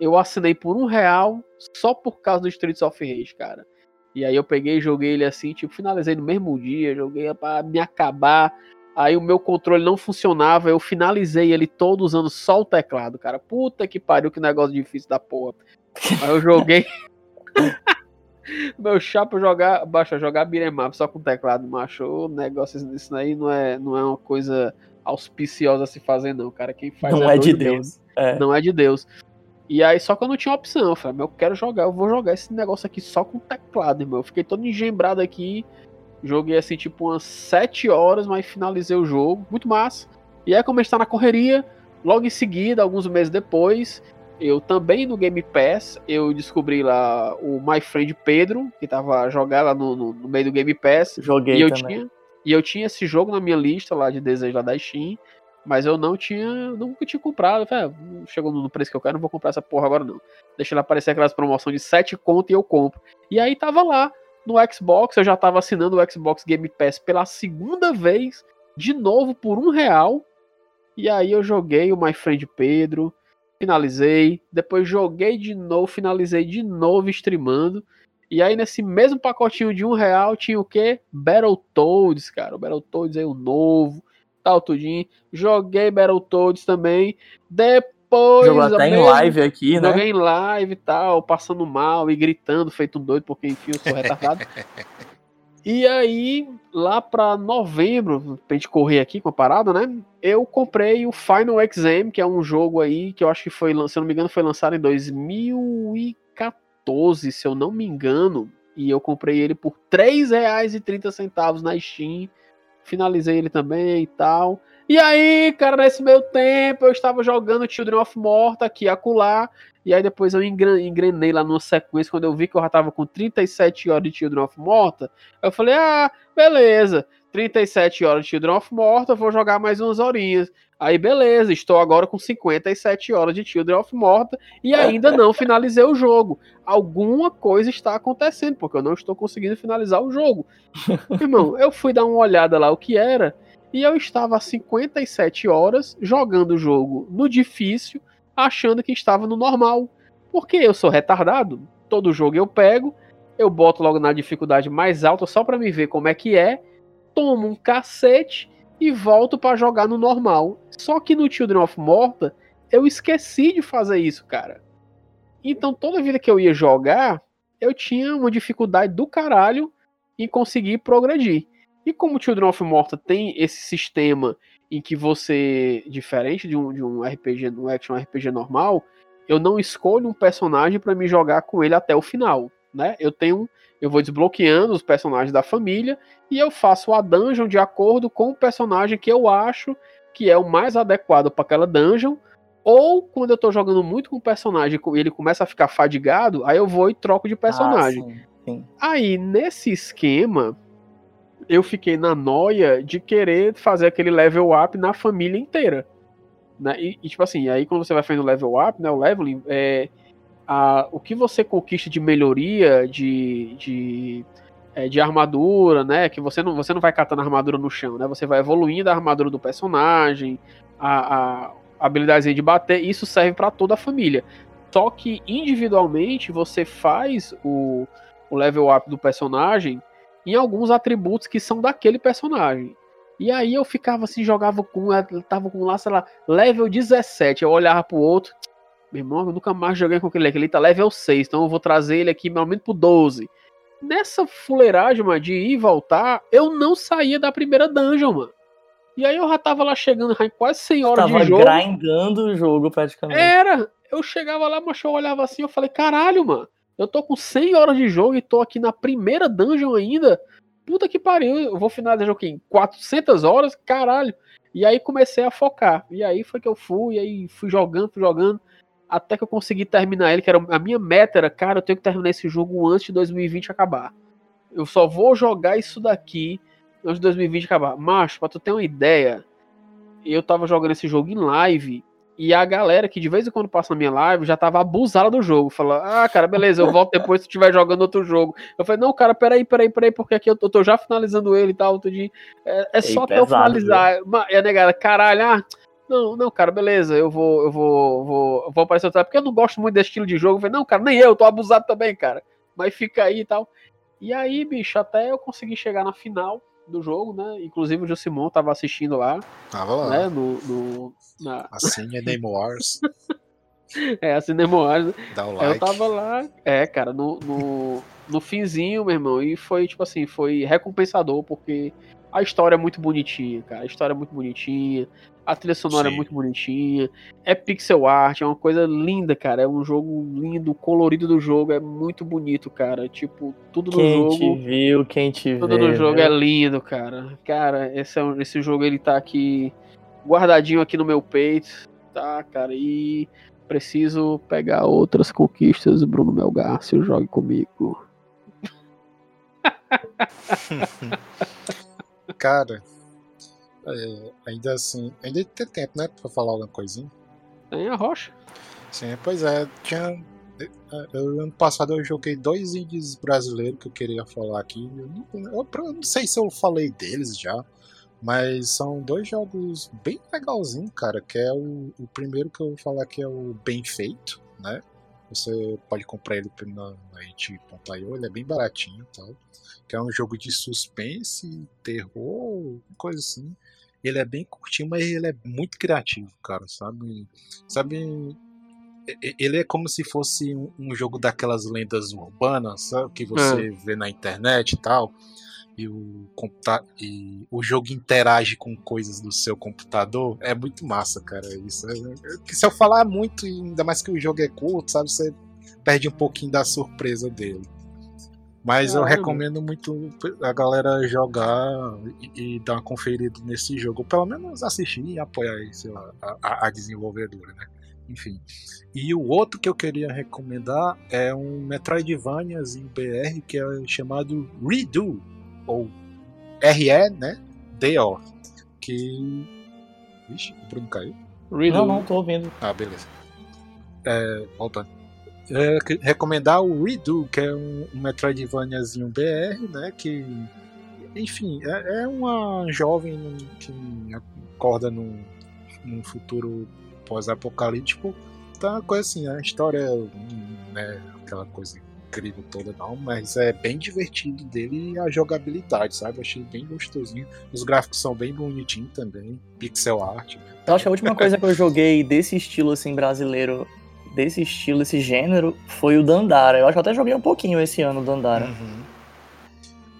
B: Eu assinei por um real só por causa do Streets of Rage, cara. E aí eu peguei e joguei ele assim, tipo, finalizei no mesmo dia, joguei para me acabar. Aí o meu controle não funcionava, eu finalizei ele todo usando só o teclado, cara. Puta que pariu, que negócio difícil da porra. Aí eu joguei. meu chapa jogar, baixa jogar beat'em só com teclado, macho. O negócio isso aí não é, não é uma coisa auspiciosa a se fazer, não, cara. Quem faz
A: não é, é de Deus.
B: É. Não é de Deus. E aí, só que eu não tinha opção. Eu falei, eu quero jogar, eu vou jogar esse negócio aqui só com teclado, irmão. Eu fiquei todo engembrado aqui. Joguei assim, tipo, umas 7 horas, mas finalizei o jogo. Muito massa. E aí, como a gente tá na correria, logo em seguida, alguns meses depois, eu também no Game Pass, eu descobri lá o My Friend Pedro, que tava jogando lá no, no, no, meio do Game Pass.
A: Joguei
B: e eu
A: também.
B: Tinha, e eu tinha esse jogo na minha lista lá de desejo lá da Steam, mas eu não tinha, nunca tinha comprado. Falei, ah, chegou no preço que eu quero, não vou comprar essa porra agora não. Deixa ele aparecer aquelas promoções de 7 conto e eu compro. E aí tava lá, no Xbox, eu já estava assinando o Xbox Game Pass pela segunda vez, de novo por um real. E aí eu joguei o My Friend Pedro, finalizei, depois joguei de novo, finalizei de novo streamando. E aí nesse mesmo pacotinho de um real tinha o que? Battletoads, cara. O Battletoads aí o novo, tal tudinho. Joguei Battletoads também. Depois depois.
A: Jogou até em live aqui, né?
B: Joguei em live e tal, passando mal e gritando, feito um doido, porque enfim eu sou retardado. e aí, lá pra novembro, pra gente correr aqui com a parada, né? Eu comprei o Final Exam, que é um jogo aí que eu acho que foi, se eu não me engano, foi lançado em 2014, se eu não me engano. E eu comprei ele por R$3,30 na Steam. Finalizei ele também e tal. E aí, cara, nesse meio tempo eu estava jogando Children of Morta aqui acolá. E aí depois eu engrenei lá numa sequência, quando eu vi que eu já tava com 37 horas de Children of Morta, eu falei, ah, beleza, 37 horas de Children of Morta, vou jogar mais umas horinhas. Aí beleza, estou agora com 57 horas de Children of Morta e ainda não finalizei o jogo. Alguma coisa está acontecendo, porque eu não estou conseguindo finalizar o jogo. Irmão, eu fui dar uma olhada lá o que era, e eu estava há 57 horas jogando o jogo no difícil, achando que estava no normal. Porque eu sou retardado, todo jogo eu pego, eu boto logo na dificuldade mais alta só para me ver como é que é, tomo um cacete e volto para jogar no normal. Só que no Children of Morta eu esqueci de fazer isso, cara. Então toda vida que eu ia jogar, eu tinha uma dificuldade do caralho em conseguir progredir. E como Children of Morta tem esse sistema em que você, diferente de um, de um RPG, um action RPG normal, eu não escolho um personagem para me jogar com ele até o final, né? Eu tenho, eu vou desbloqueando os personagens da família e eu faço a dungeon de acordo com o personagem que eu acho que é o mais adequado para aquela dungeon. Ou quando eu tô jogando muito com o personagem e ele começa a ficar fadigado, aí eu vou e troco de personagem. Ah, sim, sim. Aí, nesse esquema, eu fiquei na noia de querer fazer aquele level up na família inteira. Né? E, e, tipo assim, aí quando você vai fazendo level up, né, o leveling, é, a, o que você conquista de melhoria, de, de, é, de armadura, né? Que você não, você não vai catando a armadura no chão, né? Você vai evoluindo a armadura do personagem, a, a, habilidade de bater, isso serve para toda a família. Só que individualmente você faz o, o level up do personagem em alguns atributos que são daquele personagem. E aí eu ficava assim, jogava com. Tava com lá, sei lá, level 17. Eu olhava pro outro. Meu irmão, eu nunca mais joguei com aquele aquele tá level 6, então eu vou trazer ele aqui pelo menos pro 12. Nessa fuleiragem, mano, de ir e voltar, eu não saía da primeira dungeon, mano. E aí eu já tava lá chegando quase 100 horas tava de jogo.
A: Tava grindando o jogo praticamente.
B: Era. Eu chegava lá, mas eu olhava assim, eu falei, caralho, mano. Eu tô com 100 horas de jogo e tô aqui na primeira dungeon ainda puta que pariu, eu vou finalizar o jogo em 400 horas, caralho. E aí comecei a focar. E aí foi que eu fui, e aí fui jogando, fui jogando, até que eu consegui terminar ele, que era a minha meta era, cara, eu tenho que terminar esse jogo antes de 2020 acabar. Eu só vou jogar isso daqui antes de 2020 acabar. Macho, pra tu ter uma ideia, eu tava jogando esse jogo em live e a galera que de vez em quando passa na minha live já tava abusada do jogo. Falou, ah, cara, beleza, eu volto depois se estiver jogando outro jogo. Eu falei, não, cara, peraí, peraí, peraí, porque aqui eu tô, eu tô já finalizando ele e tal. Outro dia. É, é só até eu finalizar. Viu? E a negada, caralho, ah, não, não, cara, beleza, eu vou, eu vou, vou, eu vou aparecer outra, porque eu não gosto muito desse estilo de jogo. Eu falei, não, cara, nem eu, tô abusado também, cara. Mas fica aí e tal. E aí, bicho, até eu consegui chegar na final do jogo, né? Inclusive o Josimon tava assistindo lá.
C: Tava lá.
B: Né? No, no, na...
C: Assim é Name Wars.
B: é, assim Name Wars.
C: Dá o like.
B: Eu tava lá, é, cara, no, no, no finzinho, meu irmão, e foi, tipo assim, foi recompensador, porque a história é muito bonitinha, cara. A história é muito bonitinha. A trilha sonora é Sim. é muito bonitinha. É pixel art, é uma coisa linda, cara. É um jogo lindo, o colorido do jogo é muito bonito, cara. Tipo, tudo
A: quem
B: no jogo.
A: Quem te viu, quem te
B: Tudo
A: vê,
B: no jogo é lindo, cara. Cara, esse, é, esse jogo ele tá aqui guardadinho aqui no meu peito, tá, cara? E preciso pegar outras conquistas, Bruno Melgarcio, jogue comigo.
C: cara, é, ainda assim, ainda tem tempo, né, pra falar alguma coisinha?
B: Tem a rocha.
C: Sim, pois é, tinha. Eu, ano passado eu joguei dois indies brasileiros que eu queria falar aqui. Eu não, eu, eu não sei se eu falei deles já, mas são dois jogos bem legalzinhos, cara. Que é o, o primeiro que eu vou falar que é o Bem Feito, né? Você pode comprar ele na, na it.io, ele é bem baratinho e tal. Que é um jogo de suspense, terror, coisa assim. Ele é bem curtinho, mas ele é muito criativo, cara, sabe? Sabe. Ele é como se fosse um jogo daquelas lendas urbanas, sabe? Que você é. vê na internet e tal. E o, e o jogo interage com coisas do seu computador. É muito massa, cara. Isso. É, é, se eu falar muito, ainda mais que o jogo é curto, sabe? Você perde um pouquinho da surpresa dele. Mas Caramba. eu recomendo muito a galera jogar e, e, dar uma conferida nesse jogo. Pelo menos assistir e apoiar lá, a, a, desenvolvedora, né? Enfim. E o outro que eu queria recomendar é um Metroidvaniazinho BR que é chamado Redo. Ou RE, né? D.O. Que. Vixe, o Bruno caiu.
A: Redo. Não, não, tô ouvindo.
C: Ah, beleza. É, voltando é, recomendar o Redo, que é um, um Metroidvaniazinho BR, né? Que, enfim, é, é uma jovem que acorda num, num futuro pós-apocalíptico Então, é uma coisa assim, a história né, aquela coisa incrível toda, não, mas é bem divertido dele e a jogabilidade, sabe? Achei bem gostosinho. Os gráficos são bem bonitinhos também, pixel art. Né?
A: Eu acho que a última coisa que eu joguei desse estilo assim brasileiro, desse estilo, desse gênero, foi o Dandara. Eu acho que eu até joguei um pouquinho esse ano o Dandara.
C: Uhum.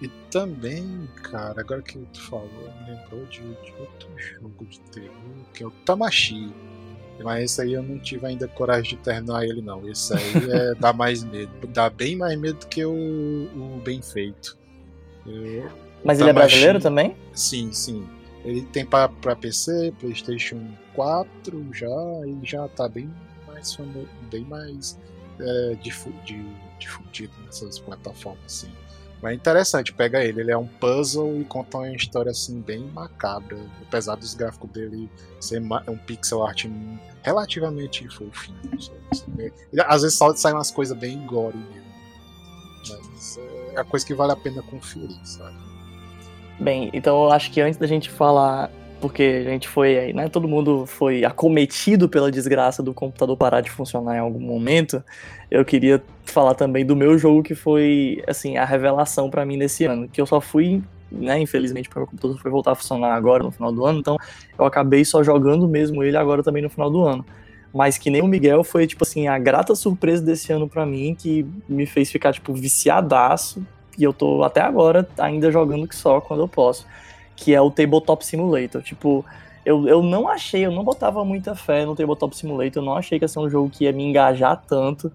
C: E também, cara, agora que tu falou, me lembrou de, de outro jogo de terror, que é o Tamashi. Mas esse aí eu não tive ainda coragem de terminar ele, não. Esse aí é, dá mais medo. Dá bem mais medo do que o, o Bem Feito.
A: Eu, Mas ele é brasileiro também?
C: Sim, sim. Ele tem para PC, PlayStation 4 já, e já tá bem mais bem mais é, difundido nessas plataformas, assim. Mas é interessante, pega ele, ele é um puzzle e conta uma história assim bem macabra, apesar dos gráficos dele ser um pixel art relativamente fofinho. Às vezes sai umas coisas bem gore mesmo. Mas é a coisa que vale a pena conferir, sabe?
A: Bem, então eu acho que antes da gente falar porque a gente foi, né, todo mundo foi acometido pela desgraça do computador parar de funcionar em algum momento. Eu queria falar também do meu jogo que foi, assim, a revelação para mim nesse ano, que eu só fui, né, infelizmente, porque o computador foi voltar a funcionar agora no final do ano, então eu acabei só jogando mesmo ele agora também no final do ano. Mas que nem o Miguel foi, tipo assim, a grata surpresa desse ano para mim, que me fez ficar, tipo, viciadaço, e eu tô até agora ainda jogando que só quando eu posso que é o Tabletop Simulator. Tipo, eu, eu não achei, eu não botava muita fé no Tabletop Simulator, eu não achei que ia ser um jogo que ia me engajar tanto.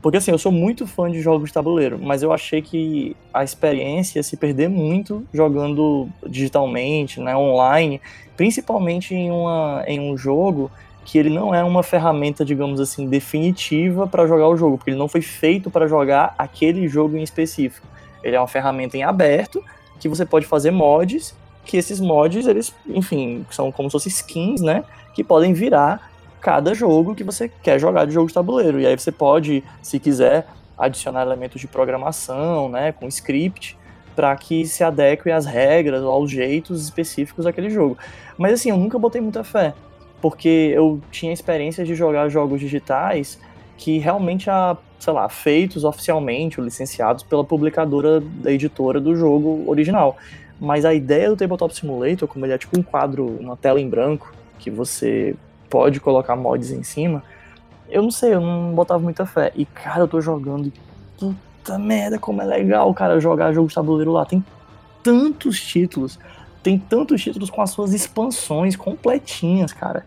A: Porque assim, eu sou muito fã de jogos de tabuleiro, mas eu achei que a experiência ia se perder muito jogando digitalmente, né, online, principalmente em, uma, em um jogo que ele não é uma ferramenta, digamos assim, definitiva para jogar o jogo, porque ele não foi feito para jogar aquele jogo em específico. Ele é uma ferramenta em aberto que você pode fazer mods que esses mods, eles, enfim, são como se fossem skins, né? Que podem virar cada jogo que você quer jogar de jogo de tabuleiro. E aí você pode, se quiser, adicionar elementos de programação, né? Com script, para que se adeque às regras ou aos jeitos específicos daquele jogo. Mas assim, eu nunca botei muita fé, porque eu tinha experiência de jogar jogos digitais que realmente há, sei lá, feitos oficialmente licenciados pela publicadora da editora do jogo original. Mas a ideia do Tabletop Simulator, como ele é tipo um quadro, uma tela em branco, que você pode colocar mods em cima, eu não sei, eu não botava muita fé. E, cara, eu tô jogando e puta merda, como é legal, cara, jogar jogo de tabuleiro lá. Tem tantos títulos, tem tantos títulos com as suas expansões completinhas, cara.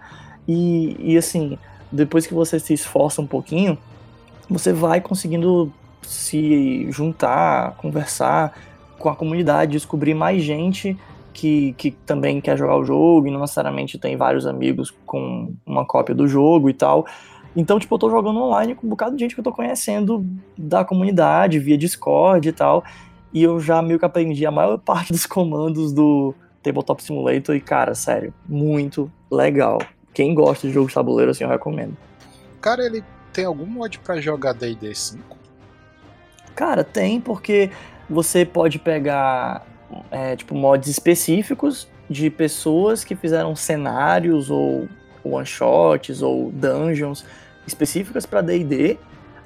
A: E, e assim, depois que você se esforça um pouquinho, você vai conseguindo se juntar, conversar, com a comunidade, descobrir mais gente que, que também quer jogar o jogo e não necessariamente tem vários amigos com uma cópia do jogo e tal. Então, tipo, eu tô jogando online com um bocado de gente que eu tô conhecendo da comunidade, via Discord e tal. E eu já meio que aprendi a maior parte dos comandos do Tabletop Simulator. E, cara, sério, muito legal. Quem gosta de jogos de tabuleiro, assim, eu recomendo.
C: Cara, ele tem algum mod para jogar D&D 5?
A: Cara, tem, porque você pode pegar é, tipo mods específicos de pessoas que fizeram cenários ou one shots ou dungeons específicas para D&D.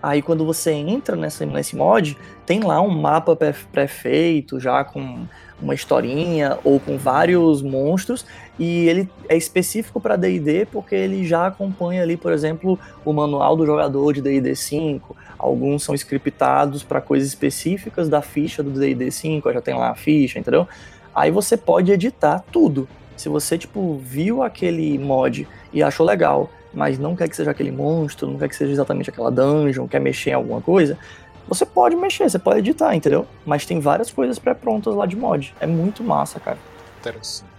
A: Aí quando você entra nessa, nesse mod, tem lá um mapa pré-feito já com uma historinha ou com vários monstros e ele é específico para D&D porque ele já acompanha ali, por exemplo, o manual do jogador de D&D 5, Alguns são scriptados para coisas específicas da ficha do D&D 5, já tem lá a ficha, entendeu? Aí você pode editar tudo. Se você, tipo, viu aquele mod e achou legal, mas não quer que seja aquele monstro, não quer que seja exatamente aquela dungeon, quer mexer em alguma coisa, você pode mexer, você pode editar, entendeu? Mas tem várias coisas pré-prontas lá de mod. É muito massa, cara.
C: Interessante.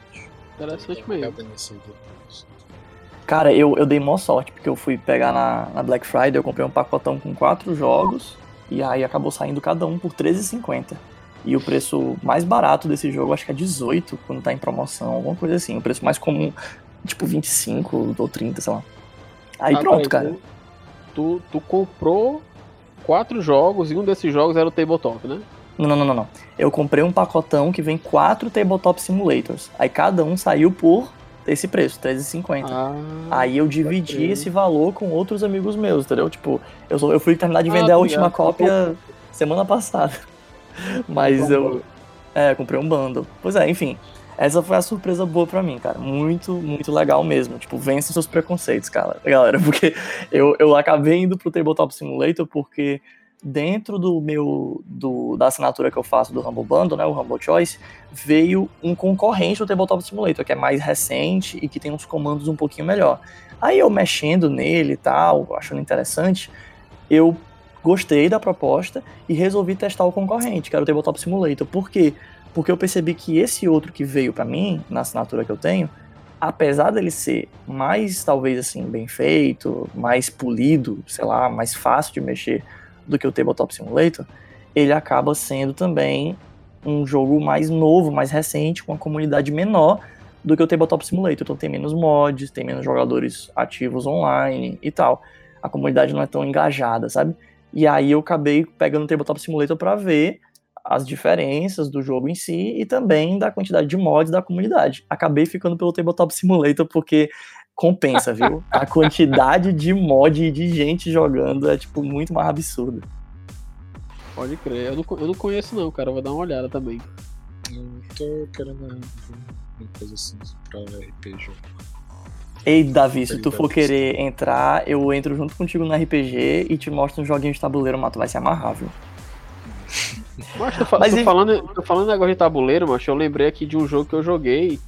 B: Interessante mesmo.
A: Cara, eu, eu dei mó sorte, porque eu fui pegar na, na Black Friday, eu comprei um pacotão com quatro jogos, e aí acabou saindo cada um por R$13,50. E o preço mais barato desse jogo, acho que é 18 quando tá em promoção, alguma coisa assim. O preço mais comum, tipo 25 ou 30, sei lá. Aí ah, pronto, cara.
B: Tu, tu comprou quatro jogos e um desses jogos era o Tabletop, né?
A: Não, não, não, não. Eu comprei um pacotão que vem quatro Tabletop Simulators. Aí cada um saiu por esse preço, 350.
B: Ah,
A: Aí eu dividi esse valor com outros amigos meus, entendeu? Tipo, eu, só- eu fui terminar de vender
B: Ah,
A: a última cópia semana passada. Mas eu. É, comprei um bundle. Pois é, enfim. Essa foi a surpresa boa pra mim, cara. Muito, muito legal mesmo. Tipo, vença seus preconceitos, cara, galera. Porque eu, eu acabei indo pro Tabletop Simulator porque dentro do meu. Do, da assinatura que eu faço do Humble Bundle, né? O Humble Choice, veio um concorrente do Tabletop Simulator, que é mais recente e que tem uns comandos um pouquinho melhor. Aí eu mexendo nele e tal, achando interessante, eu gostei da proposta e resolvi testar o concorrente, que era o Tabletop Simulator. Por quê? Porque eu percebi que esse outro que veio pra mim, na assinatura que eu tenho, apesar dele ser mais, talvez assim, bem feito, mais polido, sei lá, mais fácil de mexer do que o Tabletop Simulator, ele acaba sendo também um jogo mais novo, mais recente, com uma comunidade menor do que o Tabletop Simulator. Então tem menos mods, tem menos jogadores ativos online e tal. A comunidade não é tão engajada, sabe? E aí eu acabei pegando o Tabletop Simulator para ver as diferenças do jogo em si e também da quantidade de mods da comunidade. Acabei ficando pelo Tabletop Simulator porque compensa, viu? A quantidade de mod e de gente jogando é tipo muito mais absurda.
B: Pode crer. Eu não, eu não conheço não, cara. Eu vou dar uma olhada também.
C: Eu tô querendo uma coisa assim pra RPG.
A: Ei, Davi, se tu for querer entrar, eu entro junto contigo no RPG e te mostro um joguinho de tabuleiro, mas tu vai se amarrar, viu?
B: Mas tô, fa-
A: Mas
B: tô
A: e-
B: falando, tô falando negócio de tabuleiro, mas eu lembrei aqui de um jogo que eu joguei,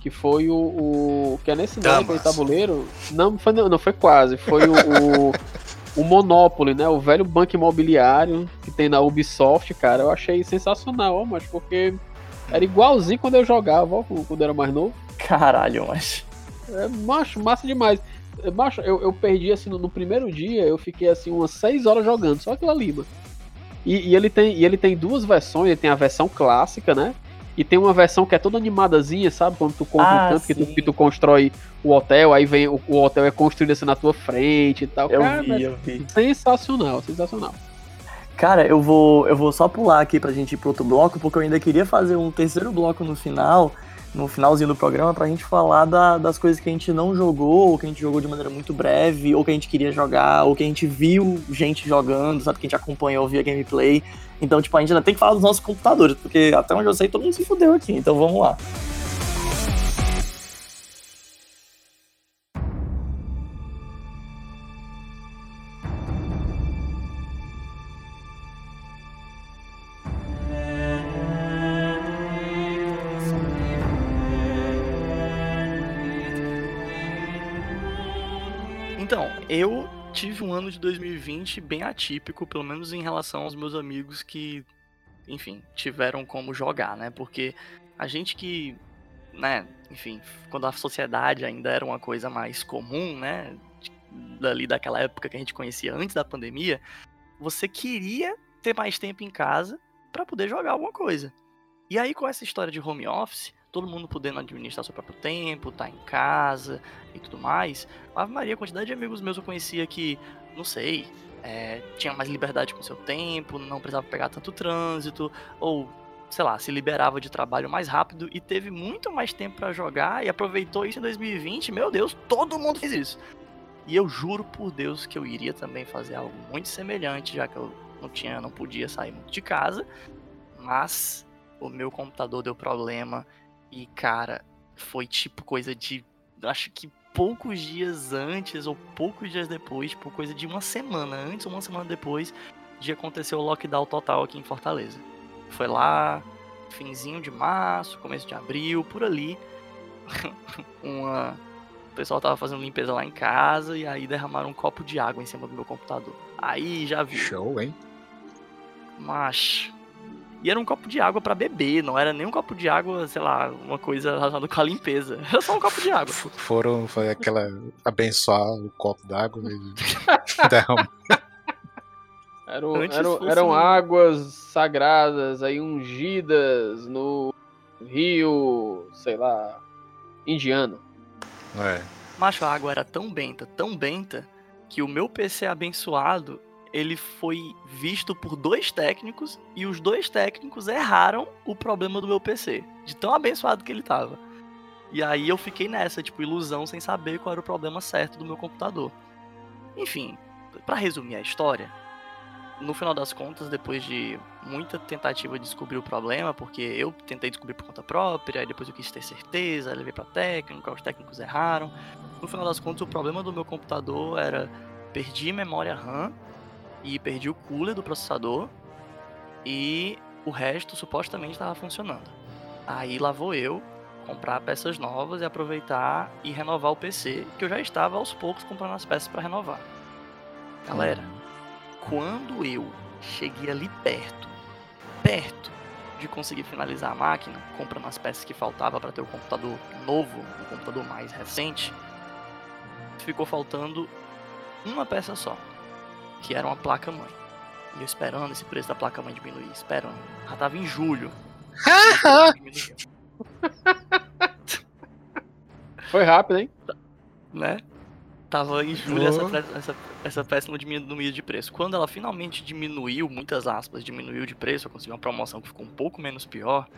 B: que foi o. o- que é nesse nome de tabuleiro. Não, foi, não, foi quase. Foi o, o, o Monopoly, né? O velho banco imobiliário que tem na Ubisoft, cara. Eu achei sensacional, ó, mas porque era igualzinho quando eu jogava, ó, quando eu era mais novo.
A: Caralho, mas.
B: É, macho, massa demais. É, Macho, eu, eu perdi assim no, no primeiro dia, eu fiquei assim umas 6 horas jogando, só aquilo ali, mano. E, e ele tem, e ele tem duas versões, ele tem a versão clássica, né? E tem uma versão que é toda animadazinha, sabe? Quando tu compra
A: Ah,
B: um canto que tu, que tu constrói o hotel, aí vem o, o hotel é construído assim na tua frente e tal.
A: Eu
B: Cara,
A: vi, eu vi.
B: sensacional, sensacional.
A: Cara, eu vou, eu vou só pular aqui pra gente ir pro outro bloco, porque eu ainda queria fazer um terceiro bloco no final, no finalzinho do programa, pra gente falar da- das coisas que a gente não jogou, ou que a gente jogou de maneira muito breve, ou que a gente queria jogar, ou que a gente viu gente jogando, sabe? Que a gente acompanhou via gameplay. Então, tipo, a gente ainda tem que falar dos nossos computadores, porque até onde eu sei, todo mundo se fudeu aqui. Então vamos lá. Tive um ano de 2020 bem atípico, pelo menos em relação aos meus amigos que, enfim, tiveram como jogar, né? Porque a gente que, né, enfim, quando a sociedade ainda era uma coisa mais comum, né? Dali daquela época que a gente conhecia antes da pandemia, você queria ter mais tempo em casa para poder jogar alguma coisa. E aí, com essa história de home office, todo mundo podendo administrar seu próprio tempo, tá em casa e tudo mais, Ave Maria, a quantidade de amigos meus eu conhecia que, não sei, é, tinha mais liberdade com seu tempo, não precisava pegar tanto trânsito, ou, sei lá, se liberava de trabalho mais rápido e teve muito mais tempo pra jogar e aproveitou isso em 2020. Meu Deus, todo mundo fez isso. E eu juro por Deus que eu iria também fazer algo muito semelhante, já que eu não tinha, não podia sair muito de casa, mas o meu computador deu problema e, cara, foi tipo coisa de. Acho que poucos dias antes ou poucos dias depois, tipo coisa de uma semana antes ou uma semana depois de acontecer o lockdown total aqui em Fortaleza. Foi lá, finzinho de março, começo de abril, por ali. uma. O pessoal tava fazendo limpeza lá em casa e aí derramaram um copo de água em cima do meu computador. Aí já vi.
C: Show, hein?
A: Macho. E era um copo de água pra beber, não era nem um copo de água, sei lá, uma coisa relacionada com a limpeza. Era só um copo de água.
C: Foram, foi aquela. abençoar o copo d'água e derramar.
B: Eram, eram,
A: fosse
B: eram águas sagradas, aí ungidas no rio, sei lá, indiano.
C: É.
A: Macho, a água era tão benta, tão benta, que o meu PC abençoado, ele foi visto por dois técnicos e os dois técnicos erraram o problema do meu PC, de tão abençoado que ele tava. E aí eu fiquei nessa, tipo, ilusão sem saber qual era o problema certo do meu computador. Enfim, para resumir a história, no final das contas, depois de muita tentativa de descobrir o problema, porque eu tentei descobrir por conta própria, aí depois eu quis ter certeza, levei para técnico, os técnicos erraram. No final das contas, o problema do meu computador era perdi memória RAM e perdi o cooler do processador e o resto supostamente estava funcionando. Aí lá vou eu comprar peças novas e aproveitar e renovar o PC, que eu já estava aos poucos comprando as peças para renovar. Galera, quando eu cheguei ali perto, perto de conseguir finalizar a máquina, comprando as peças que faltava para ter o computador novo, o computador mais recente, ficou faltando uma peça só, que era uma placa mãe. E eu esperando esse preço da placa mãe diminuir, esperando. Já tava em julho.
B: Foi rápido, hein?
A: Né? Tava em julho essa, essa, essa peça não diminuía de preço. Quando ela finalmente diminuiu, muitas aspas, diminuiu de preço, eu consegui uma promoção que ficou um pouco menos pior,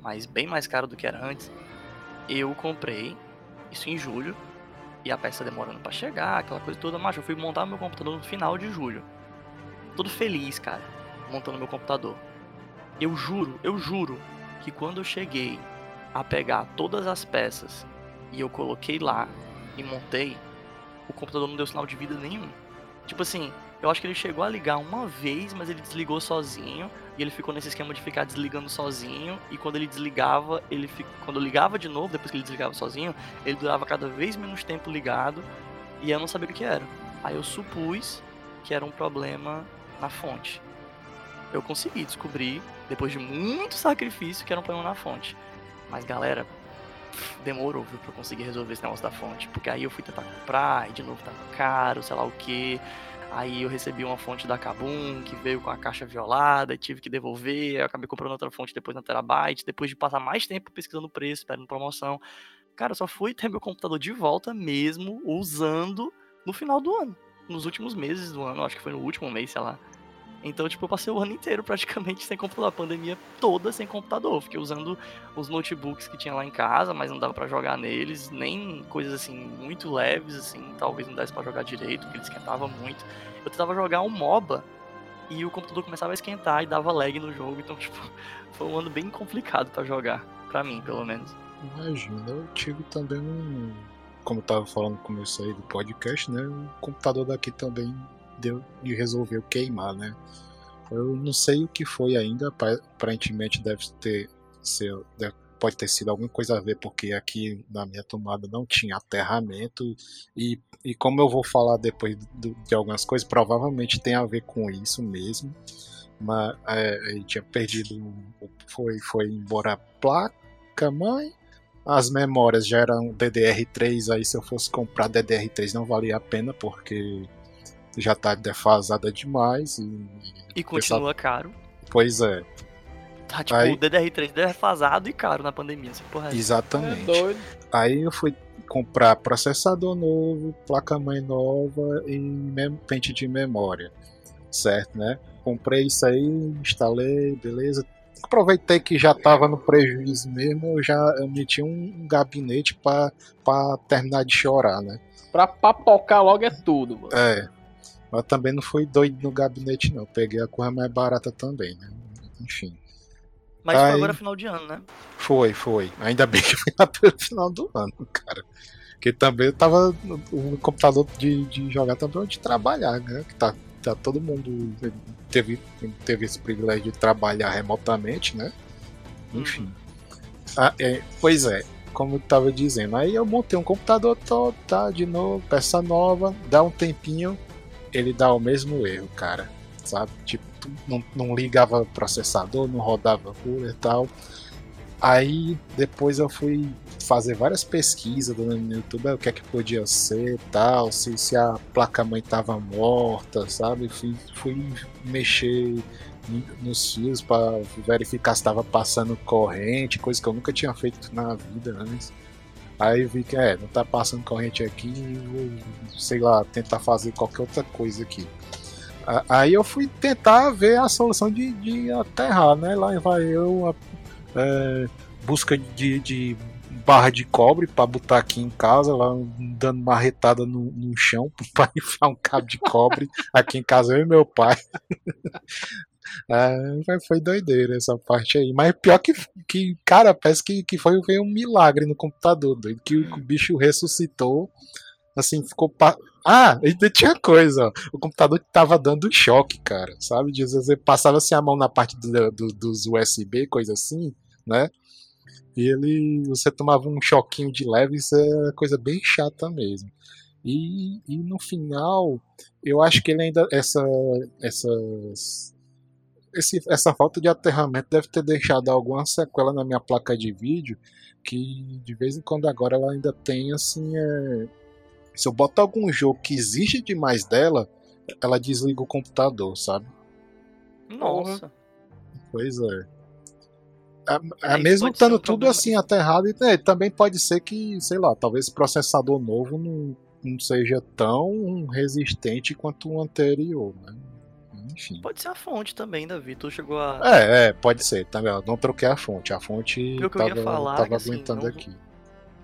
A: mas bem mais caro do que era antes. Eu comprei isso em julho e a peça demorando para chegar, aquela coisa toda, mas eu fui montar meu computador no final de julho. Todo feliz, cara, montando meu computador. Eu juro, eu juro que quando eu cheguei a pegar todas as peças e eu coloquei lá e montei, o computador não deu sinal de vida nenhum. Tipo assim, eu acho que ele chegou a ligar uma vez, mas ele desligou sozinho. E ele ficou nesse esquema de ficar desligando sozinho. E quando ele desligava, ele fic... quando ligava de novo, depois que ele desligava sozinho, ele durava cada vez menos tempo ligado. E eu não sabia o que era. Aí eu supus que era um problema na fonte. Eu consegui descobrir, depois de muito sacrifício, que era um problema na fonte. Mas galera, demorou viu, pra conseguir resolver esse negócio da fonte. Porque aí eu fui tentar comprar, e de novo tava caro, sei lá o que. Aí eu recebi uma fonte da Kabum que veio com a caixa violada, tive que devolver, eu acabei comprando outra fonte depois na Terabyte, depois de passar mais tempo pesquisando preço, esperando promoção. Cara, eu só fui ter meu computador de volta mesmo, usando no final do ano. Nos últimos meses do ano, acho que foi no último mês, sei lá. Então, tipo, eu passei o ano inteiro praticamente sem computador, a pandemia toda sem computador. Fiquei usando os notebooks que tinha lá em casa, mas não dava para jogar neles, nem coisas assim muito leves, assim, talvez não desse para jogar direito, porque ele esquentava muito. Eu tentava jogar um MOBA e o computador começava a esquentar e dava lag no jogo, então, tipo, foi um ano bem complicado para jogar, para mim, pelo menos.
C: Imagina, eu tive também um. Como eu tava falando no começo aí do podcast, né? O computador daqui também deu e resolveu queimar, né? Eu não sei o que foi ainda, aparentemente deve ter ser, pode ter sido alguma coisa a ver, porque aqui na minha tomada não tinha aterramento e, e como eu vou falar depois de algumas coisas, provavelmente tem a ver com isso mesmo. Mas é, tinha perdido, foi, foi embora a placa mãe, as memórias já eram DDR3, aí se eu fosse comprar DDR3 não valia a pena, porque já tá defasada demais e.
A: E continua caro.
C: Pois é.
A: Tá tipo aí... o DDR3 defasado e caro na pandemia, essa porra.
C: Aí. Exatamente. É aí eu fui comprar processador novo, placa-mãe nova e pente de memória. Certo, né? Comprei isso aí, instalei, beleza. Aproveitei que já tava no prejuízo mesmo, eu já eu meti um gabinete para terminar de chorar, né?
B: Pra papocar logo é tudo, mano.
C: É, mas também não fui doido no gabinete, não. Peguei a coisa mais barata também, né? Enfim.
A: Mas Aí... foi agora final de ano, né?
C: Foi, foi. Ainda bem que foi até o final do ano, cara. Porque também eu tava. O computador de, de jogar também é de trabalhar, né? Que tá, tá todo mundo teve, teve esse privilégio de trabalhar remotamente, né? Enfim. Uhum. Ah, é, pois é, como eu tava dizendo. Aí eu montei um computador todo, tá? De novo, peça nova, dá um tempinho, ele dá o mesmo erro, cara. Sabe? Tipo, não, não ligava processador, não rodava cooler e tal. Aí depois eu fui fazer várias pesquisas no YouTube, o que é que podia ser tal, se, se a placa-mãe tava morta, sabe? Fui, fui mexer nos fios para verificar se estava passando corrente, coisa que eu nunca tinha feito na vida antes. Aí vi que é, não tá passando corrente aqui, sei lá, tentar fazer qualquer outra coisa aqui. Aí eu fui tentar ver a solução de, de aterrar, né? Lá vai eu, é, busca de, de barra de cobre para botar aqui em casa, lá dando marretada no, no chão para enfiar um cabo de cobre aqui em casa, eu e meu pai. É, foi doideira essa parte aí. Mas pior que, que cara, parece que, que foi, foi um milagre no computador, doido, que o, bicho ressuscitou. Assim, ficou. Pa... Ah, ainda tinha coisa. Ó. O computador tava dando choque, cara. Sabe? De vezes passava assim a mão na parte do, do, dos USB, coisa assim, né? E ele. Você tomava um choquinho de leve, isso é coisa bem chata mesmo. E, e no final, eu acho que ele ainda. Essa, essas. Esse, essa falta de aterramento deve ter deixado alguma sequela na minha placa de vídeo. Que de vez em quando agora ela ainda tem assim. É, se eu botar algum jogo que exige demais dela, ela desliga o computador, sabe?
A: Nossa.
C: Pois é. É, é mesmo estando um tudo assim aterrado, é, também pode ser que, sei lá, talvez o processador novo não, não seja tão resistente quanto o anterior, né? Enfim.
A: Pode ser a fonte também, Davi. Tu chegou a.
C: É, é, pode ser. Também, não troquei a fonte. A fonte
A: eu
C: tava,
A: falar,
C: tava
A: assim,
C: aguentando
A: não...
C: aqui.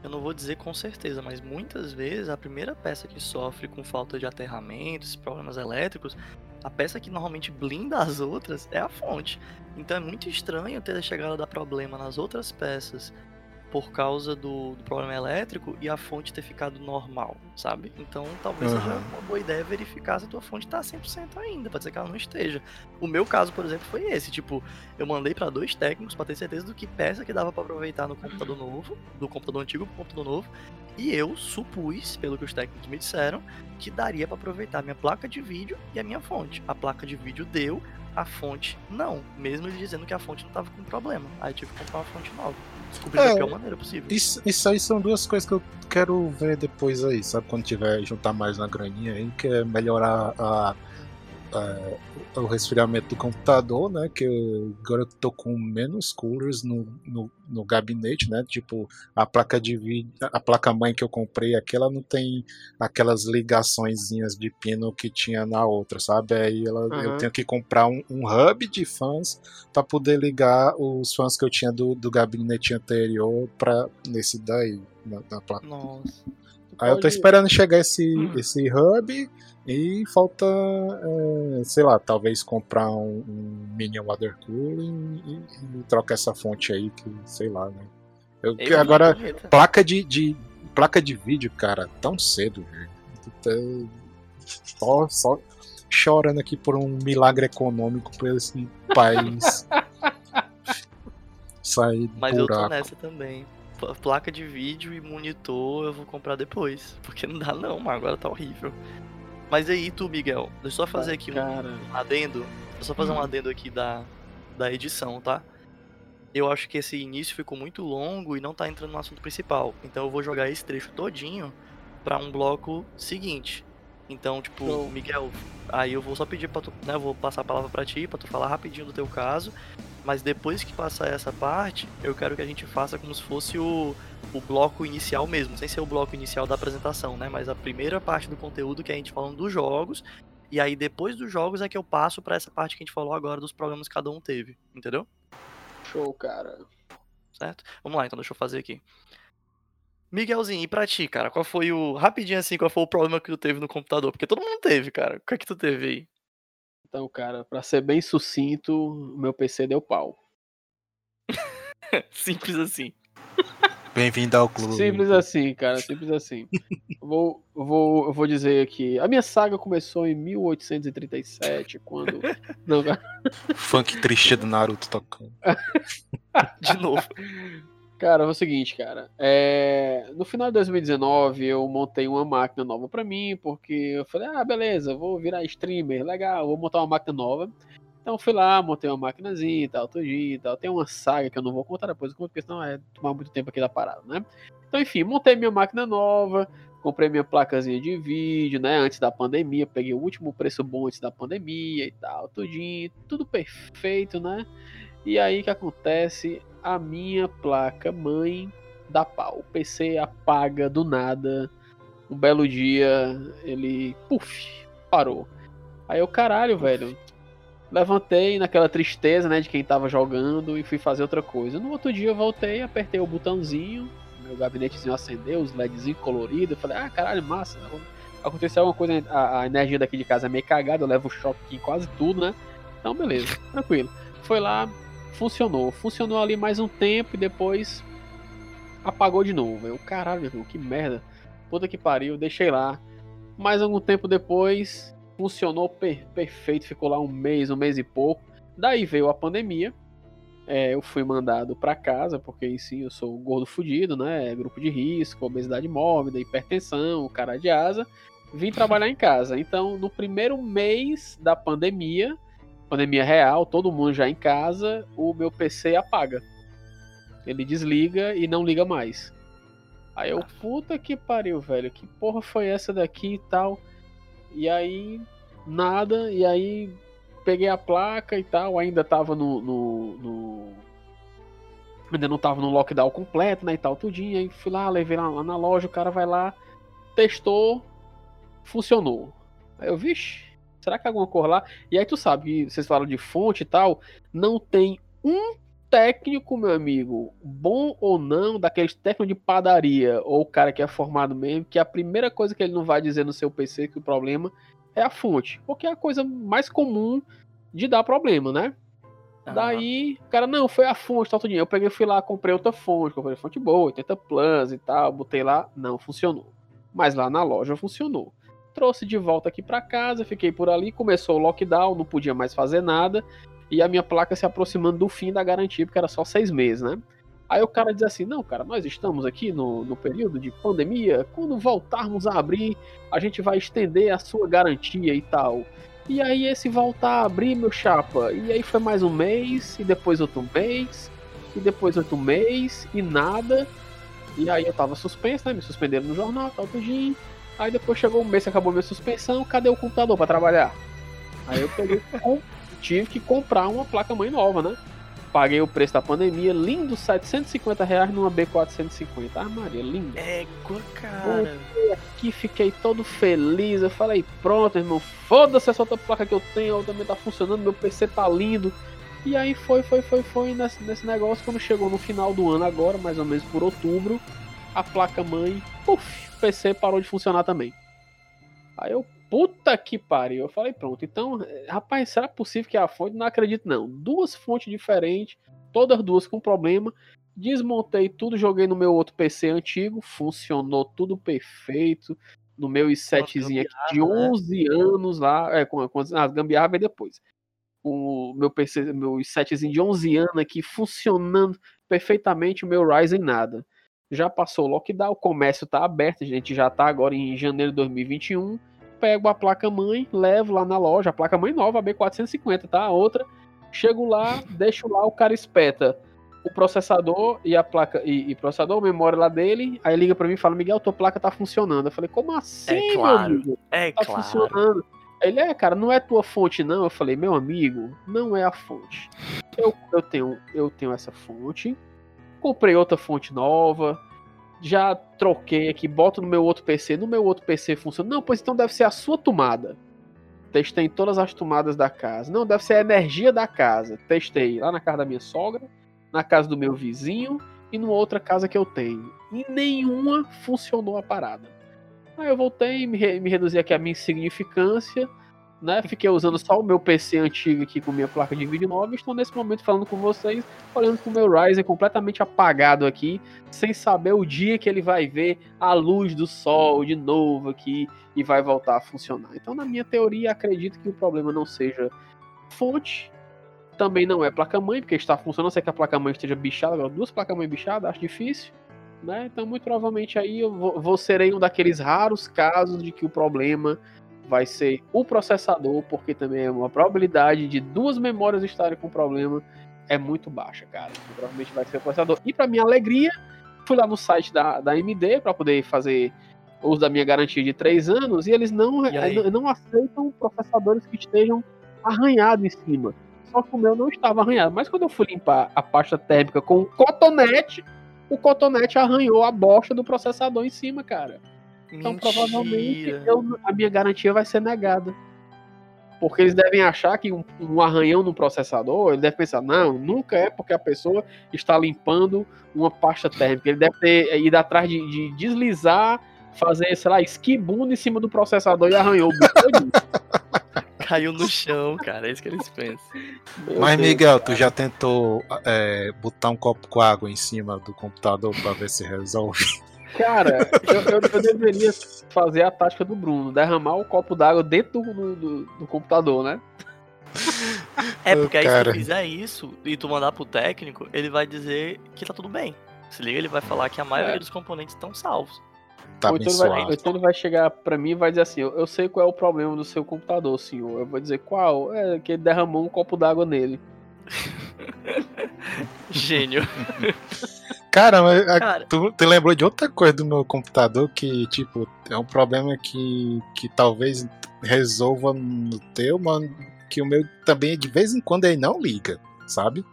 A: Eu não vou dizer com certeza, mas muitas vezes a primeira peça que sofre com falta de aterramentos, problemas elétricos, a peça que normalmente blinda as outras é a fonte. Então é muito estranho ter chegado a dar problema nas outras peças por causa do, do, problema elétrico e a fonte ter ficado normal, sabe? Então talvez uhum. seja uma boa ideia verificar se a tua fonte tá 100% ainda, pode ser que ela não esteja. O meu caso, por exemplo, foi esse, tipo, eu mandei para dois técnicos para ter certeza do que peça que dava para aproveitar no computador novo, do computador antigo pro computador novo, e eu supus, pelo que os técnicos me disseram, que daria para aproveitar a minha placa de vídeo e a minha fonte. A placa de vídeo deu, a fonte não, mesmo ele dizendo que a fonte não tava com problema. Aí eu tive que comprar uma fonte nova descobrir é, da pior maneira possível.
C: Isso, isso aí são duas coisas que eu quero ver depois aí, sabe? Quando tiver juntar mais na graninha aí, que é melhorar a, a, o resfriamento do computador, né? Que eu, agora eu tô com menos coolers no, no, no, gabinete, né? Tipo, a placa de vídeo, a placa mãe que eu comprei aqui, ela não tem aquelas ligaçõezinhas de pino que tinha na outra, sabe? Aí ela, uhum. eu tenho que comprar um, um hub de fãs para poder ligar os fãs que eu tinha do, do gabinete anterior para nesse daí, na, na placa.
A: Nossa.
C: Aí eu tô esperando chegar esse, hum. esse hub e falta, é, sei lá, talvez comprar um, um mini water cooling e, e, trocar essa fonte aí, que sei lá, né? Eu, agora, placa de, de, placa de vídeo, cara, tão cedo, velho. Só, só chorando aqui por um milagre econômico por esse país sair
A: Mas
C: buraco.
A: eu tô nessa também placa de vídeo e monitor eu vou comprar depois. Porque não dá não, mas agora tá horrível. Mas aí tu, Miguel, deixa eu só fazer aqui um adendo. Deixa eu só fazer um hum. adendo aqui da, da edição, tá? Eu acho que esse início ficou muito longo e não tá entrando no assunto principal. Então eu vou jogar esse trecho todinho para um bloco seguinte. Então, tipo, Show. Miguel, aí eu vou só pedir pra tu, né, eu vou passar a palavra para ti, para tu falar rapidinho do teu caso, mas depois que passar essa parte, eu quero que a gente faça como se fosse o, o bloco inicial mesmo, sem ser o bloco inicial da apresentação, né, mas a primeira parte do conteúdo que a gente falando dos jogos, e aí depois dos jogos é que eu passo para essa parte que a gente falou agora dos problemas que cada um teve, entendeu?
B: Show, cara.
A: Certo? Vamos lá, então deixa eu fazer aqui. Miguelzinho, e pra ti, cara, qual foi o. Rapidinho assim, qual foi o problema que tu teve no computador? Porque todo mundo teve, cara. O que é que tu teve aí?
B: Então, cara, pra ser bem sucinto, o meu PC deu pau.
A: Simples assim.
C: Bem-vindo ao clube.
B: Simples assim, cara, simples assim. vou, vou, eu vou dizer aqui. A minha saga começou em 1837, quando. Não, cara.
C: Funk triste do Naruto tocando.
A: De novo.
B: Cara, é o seguinte, cara. É... No final de 2019, eu montei uma máquina nova para mim, porque eu falei, ah, beleza, vou virar streamer, legal, vou montar uma máquina nova. Então fui lá, montei uma maquinazinha e tal, tudinho e tal. Tem uma saga que eu não vou contar depois, porque senão é tomar muito tempo aqui da parada, né? Então, enfim, montei minha máquina nova, comprei minha placazinha de vídeo, né? Antes da pandemia, peguei o último preço bom antes da pandemia e tal, tudinho, tudo perfeito, né? E aí o que acontece? A minha placa mãe dá pau. O PC apaga do nada. Um belo dia ele, puf, parou. Aí eu, caralho, velho. Levantei naquela tristeza, né, de quem tava jogando e fui fazer outra coisa. No outro dia eu voltei, apertei o botãozinho, meu gabinetezinho acendeu, os LEDzinhos coloridos. Eu falei, ah, caralho, massa. Aconteceu alguma coisa, a, a, energia daqui de casa é meio cagada, eu levo choque em quase tudo, né? Então, beleza, tranquilo. Foi lá, funcionou. Funcionou ali mais um tempo e depois apagou de novo. Eu, caralho, meu irmão, que merda. Puta que pariu, deixei lá. Mais algum tempo depois, funcionou per perfeito, ficou lá um mês, um mês e pouco. Daí veio a pandemia. É, eu fui mandado para casa, porque sim, eu sou gordo fudido, né? Grupo de risco, obesidade mórbida, hipertensão, cara de asa. Vim trabalhar em casa. Então, no primeiro mês da pandemia, pandemia real, todo mundo já em casa, o meu PC apaga. Ele desliga e não liga mais. Aí eu, puta que pariu, velho. Que porra foi essa daqui e tal? E aí, nada. E aí, peguei a placa e tal. Ainda tava no. no, no... Ainda não tava no lockdown completo, né? E tal, tudinho. Aí fui lá, levei lá, lá na loja. O cara vai lá, testou, funcionou. Aí eu, vixe, será que é alguma cor lá? E aí tu sabe vocês falaram de fonte e tal. Não tem um técnico, meu amigo, bom ou não, daqueles técnicos de padaria, ou o cara que é formado mesmo, que a primeira coisa que ele não vai dizer no seu PC que o problema é a fonte. Porque é a coisa mais comum de dar problema, né? Daí, cara, não, foi a fonte, tal, tudo. Eu peguei, fui lá, comprei outra fonte, comprei fonte boa, 80 plus e tal, botei lá, não funcionou. Mas lá na loja funcionou. Trouxe de volta aqui para casa, fiquei por ali, começou o lockdown, não podia mais fazer nada e a minha placa se aproximando do fim da garantia, porque era só seis meses, né? Aí o cara diz assim: não, cara, nós estamos aqui no, no período de pandemia, quando voltarmos a abrir, a gente vai estender a sua garantia e tal. E aí, esse voltar a abrir, meu chapa, e aí foi mais um mês, e depois outro mês, e depois outro mês, e nada. E aí eu tava suspenso, né? Me suspenderam no jornal, tal, tudinho. Aí depois chegou um mês acabou minha suspensão, cadê o computador para trabalhar? Aí eu peguei tive que comprar uma placa-mãe nova, né? Paguei o preço da pandemia, lindo, 750 reais numa B450. Ah, Maria, lindo.
A: É, cara.
B: aqui fiquei todo feliz. Eu falei, pronto, irmão, foda-se essa outra placa que eu tenho, ela também tá funcionando, meu PC tá lindo. E aí foi, foi, foi, foi nesse, nesse negócio. Quando chegou no final do ano agora, mais ou menos por outubro, a placa-mãe, puf, PC parou de funcionar também. Aí eu, Puta que pariu. Eu falei, pronto. Então, rapaz, será possível que a fonte? Não acredito, não. Duas fontes diferentes, todas duas com problema. Desmontei tudo, joguei no meu outro PC antigo, funcionou tudo perfeito. No meu i7zinho aqui de 11 né? anos lá, é, com, com as gambiarra vem depois. O meu PC, meu i7zinho de 11 anos aqui funcionando perfeitamente, o meu Ryzen nada. Já passou o lockdown, o comércio tá aberto, a gente já tá agora em janeiro de 2021 pego a placa-mãe, levo lá na loja, a placa-mãe nova, a B450, tá? A outra, chego lá, deixo lá, o cara espeta o processador e a placa, e, e processador, memória lá dele, aí liga para mim e fala, Miguel, tua placa tá funcionando. Eu falei, como assim,
A: é claro, meu amigo? É
B: tá
A: claro.
B: funcionando. Ele é, cara, não é tua fonte, não. Eu falei, meu amigo, não é a fonte. Eu, eu, tenho, eu tenho essa fonte, comprei outra fonte nova, já troquei aqui, boto no meu outro PC, no meu outro PC funciona. Não, pois então deve ser a sua tomada. Testei todas as tomadas da casa. Não, deve ser a energia da casa. Testei lá na casa da minha sogra, na casa do meu vizinho e numa outra casa que eu tenho. E nenhuma funcionou a parada. Aí eu voltei, me, re me reduzi aqui a minha insignificância né? Fiquei usando só o meu PC antigo aqui com minha placa de vídeo nova estou nesse momento falando com vocês, olhando com o meu Ryzen completamente apagado aqui, sem saber o dia que ele vai ver a luz do sol de novo aqui e vai voltar a funcionar. Então, na minha teoria, acredito que o problema não seja fonte, também não é placa-mãe, porque está funcionando, sei que a placa-mãe esteja bichada, agora duas placas-mãe bichadas, acho difícil. Né? Então, muito provavelmente aí eu vou, vou serei um daqueles raros casos de que o problema vai ser o processador, porque também é uma probabilidade de duas memórias estarem com problema é muito baixa, cara. Então, provavelmente vai ser o processador. E para minha alegria, fui lá no site da, da AMD para poder fazer uso da minha garantia de três anos e eles não, não, não aceitam processadores que estejam arranhados em cima. Só que o meu não estava arranhado. Mas quando eu fui limpar a pasta térmica com cotonete, o cotonete arranhou a bosta do processador em cima, cara. Então Mentira. provavelmente eu, a minha garantia vai ser negada. Porque eles devem achar que um, um, arranhão no processador, ele deve pensar, não, nunca é porque a pessoa está limpando uma pasta térmica. Ele deve ter ido atrás de, de deslizar, fazer, sei lá, esquibundo em cima do processador e arranhou o
A: Caiu no chão, cara, é isso que eles pensam.
C: Meu Mas, Deus, Miguel, cara. tu já tentou é, botar um copo com água em cima do computador para ver se resolve?
B: Cara, eu, eu, eu, deveria fazer a tática do Bruno, derramar o copo d'água dentro do, do, do, computador, né?
A: É, porque aí se tu fizer isso e tu mandar pro técnico, ele vai dizer que tá tudo bem. Se liga, ele vai falar que a maioria é. dos componentes estão salvos.
B: Tá ou, então ele vai, então ele vai chegar pra mim e vai dizer assim: eu, eu, sei qual é o problema do seu computador, senhor. Eu vou dizer qual? É que ele derramou um copo d'água nele.
A: Gênio.
C: Cara, mas Cara. Tu, tu lembrou de outra coisa do meu computador que, tipo, é um problema que, que talvez resolva no teu, mano. Que o meu também, de vez em quando, ele não liga, sabe?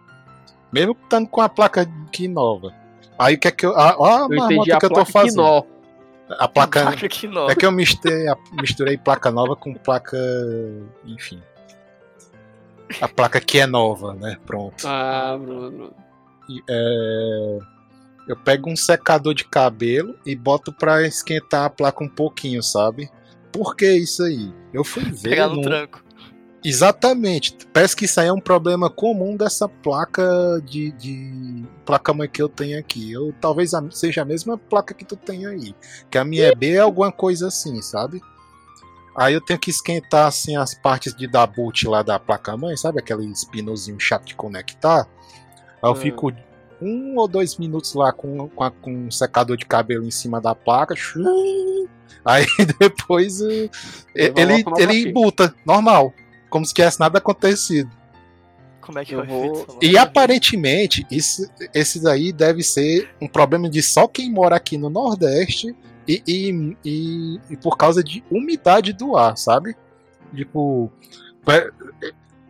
C: Mesmo estando com a placa aqui nova. Aí o que é que eu. Ó, a marmota que eu tô fazendo. Nó. A placa. A placa que é que eu misturei, misturei placa nova com placa. Enfim. A placa que é nova, né? Pronto.
B: Ah, Bruno.
C: É, eu pego um secador de cabelo e boto pra esquentar a placa um pouquinho, sabe? Por que isso aí? Eu fui ver.
A: Pegar no, no tranco.
C: Exatamente. Parece que isso aí é um problema comum dessa placa de, de placa mãe que eu tenho aqui. Eu talvez seja a mesma placa que tu tem aí. Que a minha EB é alguma coisa assim, sabe? Aí eu tenho que esquentar assim as partes de da boot lá da placa mãe, sabe aquele pinozinho chato de conectar? Aí eu hum. fico um ou dois minutos lá com, com, a, com, um secador de cabelo em cima da placa. Aí depois uh, ele, ele buta, normal. Como se tivesse nada acontecido.
A: Como é que eu vou...
C: E aparentemente, isso, esse daí deve ser um problema de só quem mora aqui no Nordeste e, e, e, e, por causa de umidade do ar, sabe? Tipo.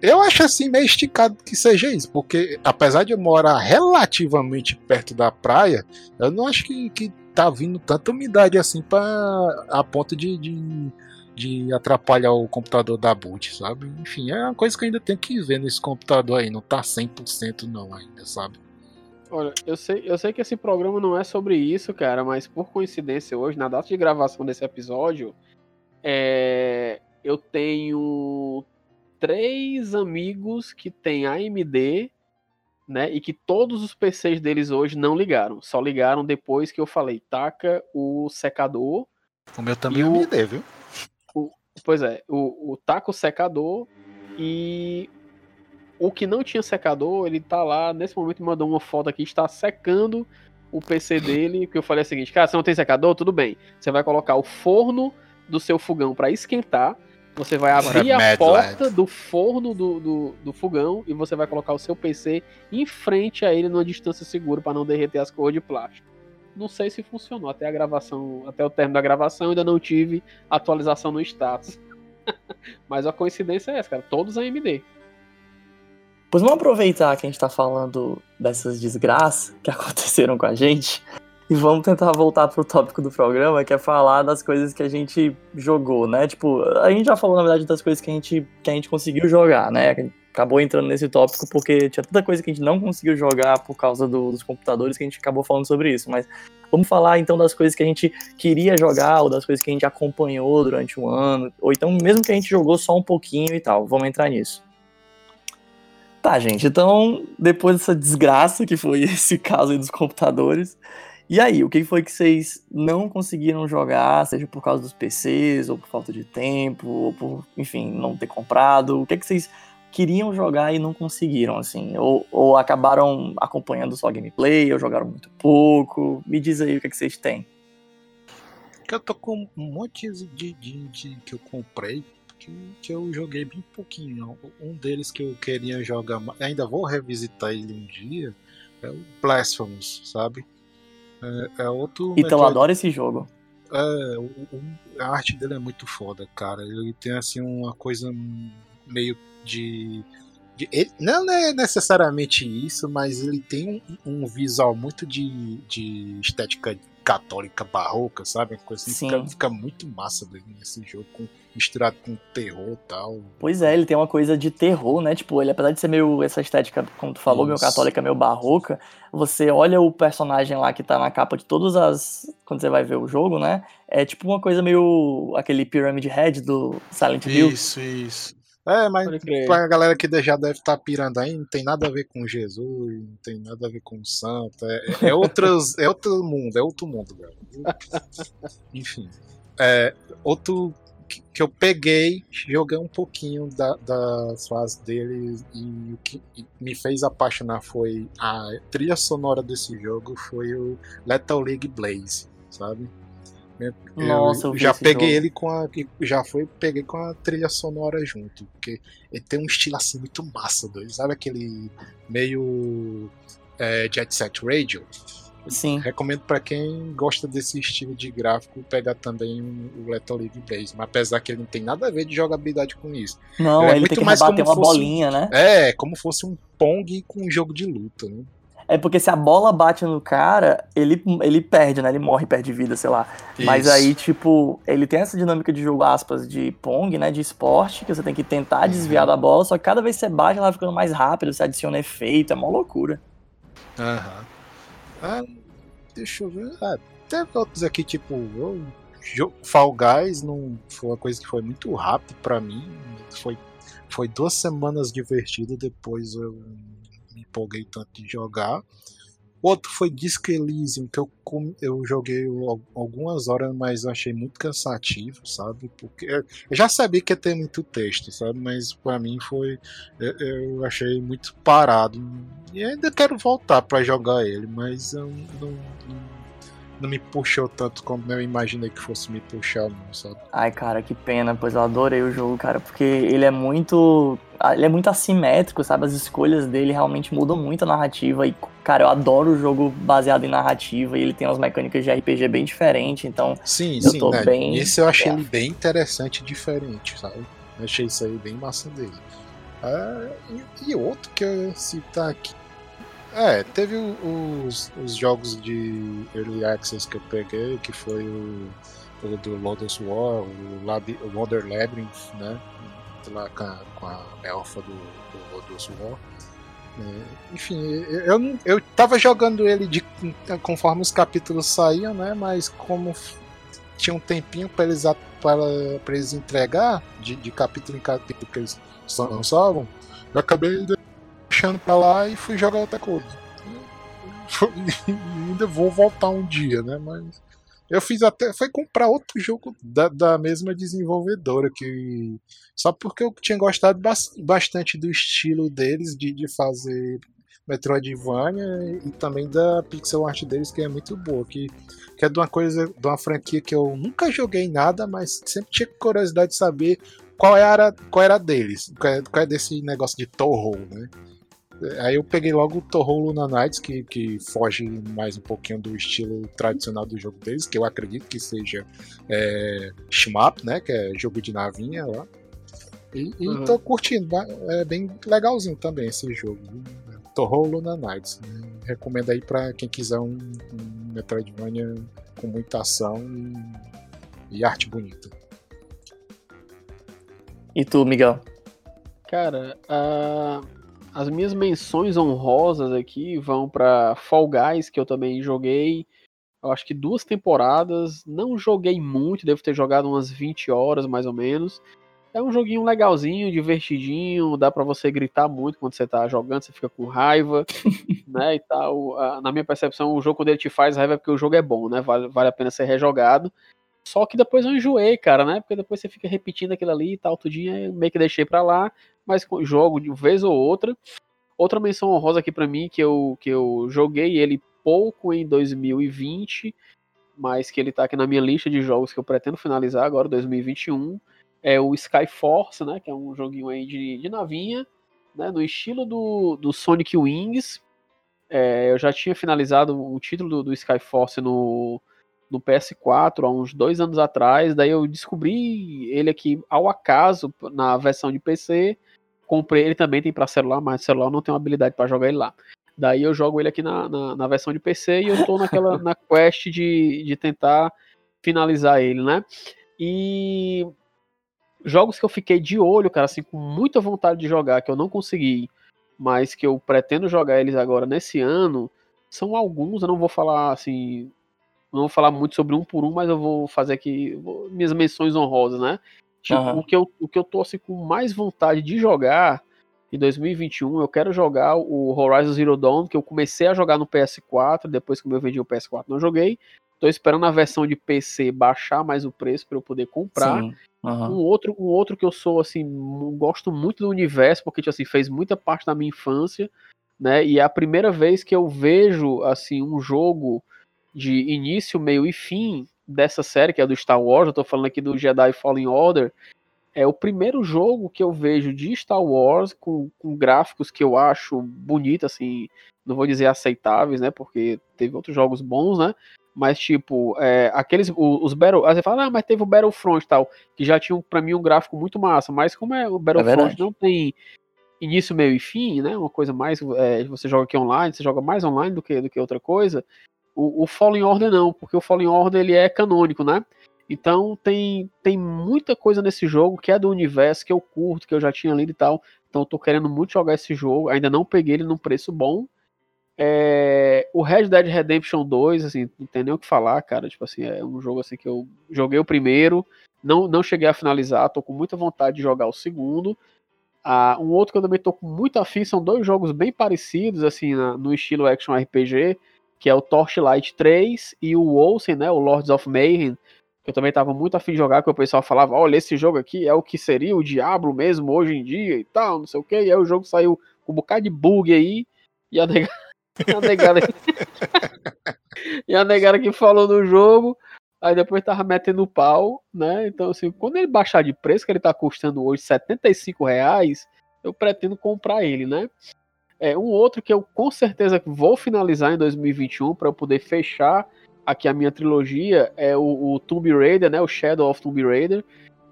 C: Eu acho assim meio esticado que seja isso, porque apesar de eu morar relativamente perto da praia, eu não acho que, que tá vindo tanta umidade assim para a ponto de, de, de, atrapalhar o computador da boot, sabe? Enfim, é uma coisa que ainda tenho que ver nesse computador aí, não tá 100% não ainda, sabe?
B: Olha, eu sei, eu sei que esse programa não é sobre isso, cara, mas por coincidência hoje, na data de gravação desse episódio, é, eu tenho três amigos que têm AMD, né, e que todos os PCs deles hoje não ligaram, só ligaram depois que eu falei, taca o secador.
C: O meu também é AMD, viu?
B: O, pois é, o, o taca o secador e o que não tinha secador, ele tá lá, nesse momento me mandou uma foto aqui, está secando o PC dele, que eu falei o seguinte, cara, você não tem secador? Tudo bem. Você vai colocar o forno do seu fogão para esquentar, você vai abrir a porta do forno do, do, do, fogão e você vai colocar o seu PC em frente a ele numa distância segura para não derreter as cores de plástico. Não sei se funcionou até a gravação, até o término da gravação, ainda não tive atualização no status. Mas a coincidência é essa, cara, todos AMD.
A: Pois vamos aproveitar que a gente tá falando dessas desgraças que aconteceram com a gente e vamos tentar voltar pro tópico do programa, que é falar das coisas que a gente jogou, né? Tipo, a gente já falou, na verdade, das coisas que a gente, que a gente conseguiu jogar, né? Acabou entrando nesse tópico porque tinha tanta coisa que a gente não conseguiu jogar por causa do, dos computadores que a gente acabou falando sobre isso. Mas vamos falar então das coisas que a gente queria jogar ou das coisas que a gente acompanhou durante um ano, ou então mesmo que a gente jogou só um pouquinho e tal. Vamos entrar nisso. Tá, gente, então, depois dessa desgraça que foi esse caso aí dos computadores, e aí, o que foi que vocês não conseguiram jogar, seja por causa dos PCs, ou por falta de tempo, ou por, enfim, não ter comprado? O que, que vocês queriam jogar e não conseguiram, assim? Ou, ou acabaram acompanhando só gameplay, ou jogaram muito pouco? Me diz aí o que, que vocês têm.
C: Eu tô com um monte de, de, de que eu comprei que eu joguei bem pouquinho. Um deles que eu queria jogar, ainda vou revisitar ele um dia, é o Blasphemous, sabe? É, é outro.
A: Então eu adoro esse jogo.
C: É, o, o, a arte dele é muito foda, cara. Ele tem assim uma coisa meio de Ele, não é necessariamente isso, mas ele tem um, um visual muito de, de estética católica barroca, sabe? Coisa assim, fica, fica, muito massa nesse jogo, com, misturado com terror e tal.
A: Pois é, ele tem uma coisa de terror, né? Tipo, ele apesar de ser meio essa estética, como tu falou, Isso. meio católica, meio barroca, você olha o personagem lá que tá na capa de todas as. Quando você vai ver o jogo, né? É tipo uma coisa meio. aquele Pyramid Head do Silent Hill.
C: Isso, isso. É, mas pra galera que já deve estar tá pirando aí, não tem nada a ver com Jesus, não tem nada a ver com o santo. É, é, outros, é outro mundo, é outro mundo, galera. Enfim. É, outro que eu peguei, joguei um pouquinho da, das fases dele e o que me fez apaixonar foi a trilha sonora desse jogo, foi o Lethal League Blaze, sabe?
A: Nossa,
C: eu já peguei jogo. ele com a. Já foi, peguei com a trilha sonora junto. Porque ele tem um estilo assim muito massa, doido. Sabe aquele meio é, Jet Set Radio?
A: Sim.
C: Recomendo para quem gosta desse estilo de gráfico pegar também o Lethal League Base. Mas apesar que ele não tem nada a ver de jogabilidade com isso.
A: Não, ele, é ele tem que mais bater uma fosse, bolinha, né?
C: É, como fosse um Pong com um jogo de luta, né?
A: É porque se a bola bate no cara, ele, ele perde, né? Ele morre, perde vida, sei lá. Isso. Mas aí, tipo, ele tem essa dinâmica de jogo, aspas, de Pong, né? De esporte, que você tem que tentar uhum. desviar da bola, só que cada vez que você bate, ela vai ficando mais rápido, você adiciona efeito, é uma loucura.
C: Aham. Uhum. Ah, deixa eu ver. Ah, tem outros aqui, tipo, eu, Fall Guys não foi uma coisa que foi muito rápido para mim. Foi, foi duas semanas divertido, depois eu empolguei tanto de jogar. Outro foi Disco Elysium, que eu, eu joguei algumas horas, mas eu achei muito cansativo, sabe? Porque eu já sabia que ia ter muito texto, sabe? Mas para mim foi. Eu achei muito parado. E ainda quero voltar para jogar ele, mas eu não, não não me puxou tanto como eu imaginei que fosse me puxar, não, sabe?
A: Ai, cara, que pena, pois eu adorei o jogo, cara, porque ele é muito. Ele é muito assimétrico, sabe? As escolhas dele realmente mudam muito a narrativa. E, cara, eu adoro o jogo baseado em narrativa e ele tem umas mecânicas de RPG bem diferentes, então.
C: Sim, eu sim, tô né? bem. Esse eu achei é. ele bem interessante e diferente, sabe? Eu achei isso aí bem massa dele. Ah, e, e outro que eu citar aqui é, teve os, os jogos de Early Access que eu peguei, que foi o, o do Lotus War, o, Lab, o Wonder Labyrinth, né? Lá com a, com a Alpha do, do Lotus War. É, enfim, eu, eu tava jogando ele de, conforme os capítulos saíam, né? Mas como tinha um tempinho para eles, para, eles entregar, de, de capítulo em capítulo que eles lançavam, eu acabei deixando pra lá e fui jogar outra coisa. Ainda vou voltar um dia, né? Mas eu fiz até. Foi comprar outro jogo da, da mesma desenvolvedora, que. Só porque eu tinha gostado bastante do estilo deles de, de fazer Metroidvania e também da pixel art deles, que é muito boa. Que, que é de uma coisa, de uma franquia que eu nunca joguei nada, mas sempre tinha curiosidade de saber qual era, qual era deles, qual é, qual é desse negócio de Toho, né? Aí eu peguei logo o Toho Luna Knights, que, que foge mais um pouquinho do estilo tradicional do jogo deles, que eu acredito que seja é, shmup, né? Que é jogo de navinha lá. E, e uhum. tô curtindo, é bem legalzinho também esse jogo. Toho Luna Knights. Né? Recomendo aí pra quem quiser um, um Metroidvania com muita ação e, e arte bonita.
A: E tu, Miguel?
B: Cara, a as minhas menções honrosas aqui vão para Fall Guys, que eu também joguei. Eu acho que duas temporadas. Não joguei muito, devo ter jogado umas 20 horas mais ou menos. É um joguinho legalzinho, divertidinho, dá para você gritar muito quando você tá jogando, você fica com raiva, né, e tal. Na minha percepção, o jogo quando ele te faz raiva é porque o jogo é bom, né, vale, vale a pena ser rejogado. Só que depois eu enjoei, cara, né, porque depois você fica repetindo aquilo ali e tal, tudinho, meio que deixei pra lá mas jogo de vez ou outra. Outra menção honrosa aqui para mim, que eu, que eu joguei ele pouco em 2020, mas que ele tá aqui na minha lista de jogos que eu pretendo finalizar agora, 2021, é o Skyforce, né, que é um joguinho aí de, de navinha, né, no estilo do, do Sonic Wings. É, eu já tinha finalizado o título do, do Skyforce no, no PS4 há uns dois anos atrás, daí eu descobri ele aqui ao acaso na versão de PC comprei ele também tem para celular, mas celular não tem uma habilidade para jogar ele lá. Daí eu jogo ele aqui na, na, na, versão de PC e eu tô naquela na quest de, de tentar finalizar ele, né? E jogos que eu fiquei de olho, cara, assim, com muita vontade de jogar, que eu não consegui, mas que eu pretendo jogar eles agora nesse ano, são alguns, eu não vou falar assim, não vou falar muito sobre um por um, mas eu vou fazer aqui vou, minhas menções honrosas, né? Tipo, uhum. o, que eu, o que eu tô assim, com mais vontade de jogar em 2021, eu quero jogar o Horizon Zero Dawn, que eu comecei a jogar no PS4, depois que eu vendi o PS4 não joguei. Tô esperando a versão de PC baixar mais o preço para eu poder comprar. Sim. Uhum. Um outro, um outro que eu sou assim, gosto muito do universo, porque tipo, assim, fez muita parte da minha infância, né? E é a primeira vez que eu vejo assim um jogo de início, meio e fim dessa série, que é do Star Wars, eu tô falando aqui do Jedi Fallen Order, é o primeiro jogo que eu vejo de Star Wars com, com gráficos que eu acho bonito, assim, não vou dizer aceitáveis, né, porque teve outros jogos bons, né, mas tipo, é, aqueles, os, Battle, aí você fala, ah, mas teve o Battlefront e tal, que já tinha para mim um gráfico muito massa, mas como é o Battlefront é não tem início, meio e fim, né, uma coisa mais, é, você joga aqui online, você joga mais online do que, do que outra coisa, o, o Fallen Order não, porque o Fallen Order ele é canônico, né, então tem, tem muita coisa nesse jogo que é do universo, que eu curto, que eu já tinha lido e tal, então eu tô querendo muito jogar esse jogo, ainda não peguei ele num preço bom, é, o Red Dead Redemption 2, assim, não tem nem o que falar, cara. Tipo assim, é um jogo assim que eu joguei o primeiro, não, não cheguei a finalizar, tô com muita vontade de jogar o segundo. Ah, um outro que eu também tô com muito afim são dois jogos bem parecidos, assim, na, no estilo action RPG, que é o Torchlight 3 e o Olsen, né, o Lords of Mayhem, que eu também tava muito afim de jogar, que o pessoal falava, olha, esse jogo aqui é o que seria o Diablo mesmo hoje em dia e tal, não sei o que, e aí o jogo saiu com um bocado de bug aí, e a e a negada e a negada que falou no jogo, aí depois tava metendo pau, né? Então, assim, quando ele baixar de preço, que ele tá custando hoje 75 reais, eu pretendo comprar ele, né? É, um outro que eu com certeza vou finalizar em 2021 para eu poder fechar aqui a minha trilogia é o, o, Tomb Raider, né? O Shadow of Tomb Raider,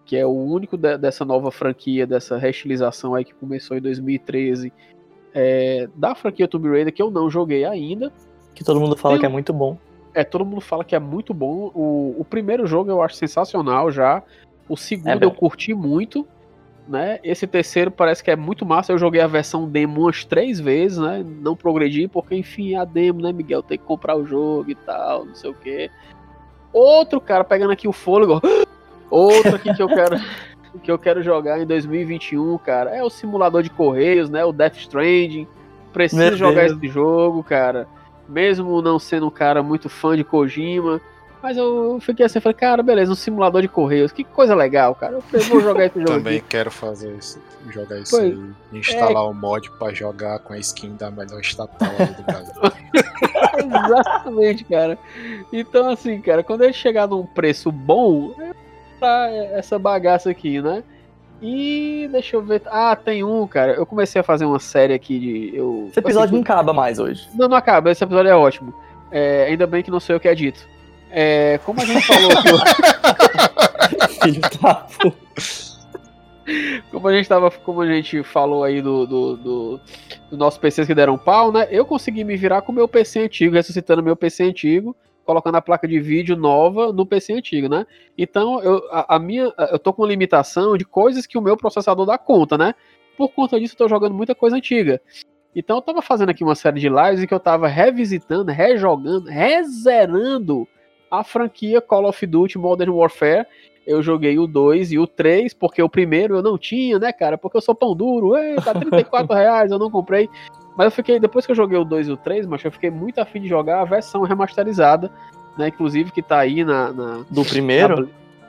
B: que é o único de, dessa nova franquia, dessa reestilização aí que começou em 2013 é, da franquia Tomb Raider que eu não joguei ainda.
A: Que todo mundo fala Tem, que é muito bom.
B: É, todo mundo fala que é muito bom. O, o primeiro jogo eu acho sensacional já. O segundo é eu curti muito. Né? Esse terceiro parece que é muito massa. Eu joguei a versão demo umas três vezes, né? Não progredi, porque enfim, é a demo, né, Miguel? Tem que comprar o jogo e tal, não sei o que. Outro cara pegando aqui o fôlego. Outro aqui que eu quero. que eu quero jogar em 2021, cara, é o simulador de correios, né? O Death Stranding. Preciso jogar esse jogo, cara. Mesmo não sendo um cara muito fã de Kojima. Mas eu fiquei assim, falei, cara, beleza, um simulador de correios, que coisa legal, cara. Eu vou jogar esse jogo.
C: Também aqui. quero fazer isso, jogar isso pois, aí. Instalar é... o um mod pra jogar com a skin da melhor estatal do Brasil.
B: Exatamente, cara. Então, assim, cara, quando ele chegar num preço bom, essa bagaça aqui, né? E deixa eu ver. Ah, tem um, cara. Eu comecei a fazer uma série aqui de. Eu...
A: Esse episódio assim, não acaba mais hoje.
B: Não, não acaba. Esse episódio é ótimo. É, ainda bem que não sou eu que é dito. É, como a gente falou aqui. Filho da como a gente tava, como a gente falou aí do, do, do, do nosso PCs que deram pau, né? Eu consegui me virar com o meu PC antigo, ressuscitando meu PC antigo colocando a placa de vídeo nova no PC antigo, né? Então, eu, a, a, minha, eu tô com limitação de coisas que o meu processador dá conta, né? Por conta disso, eu tô jogando muita coisa antiga. Então, eu tava fazendo aqui uma série de lives em que eu tava revisitando, rejogando, rezerando a franquia Call of Duty Modern Warfare. Eu joguei o 2 e o 3, porque o primeiro eu não tinha, né, cara? Porque eu sou pão duro, Ei, tá 34 reais, eu não comprei. Mas eu fiquei, depois que eu joguei o 2 e o 3, mas eu fiquei muito afim de jogar a versão remasterizada, né? Inclusive que tá aí na. na
A: do primeiro?
B: Na,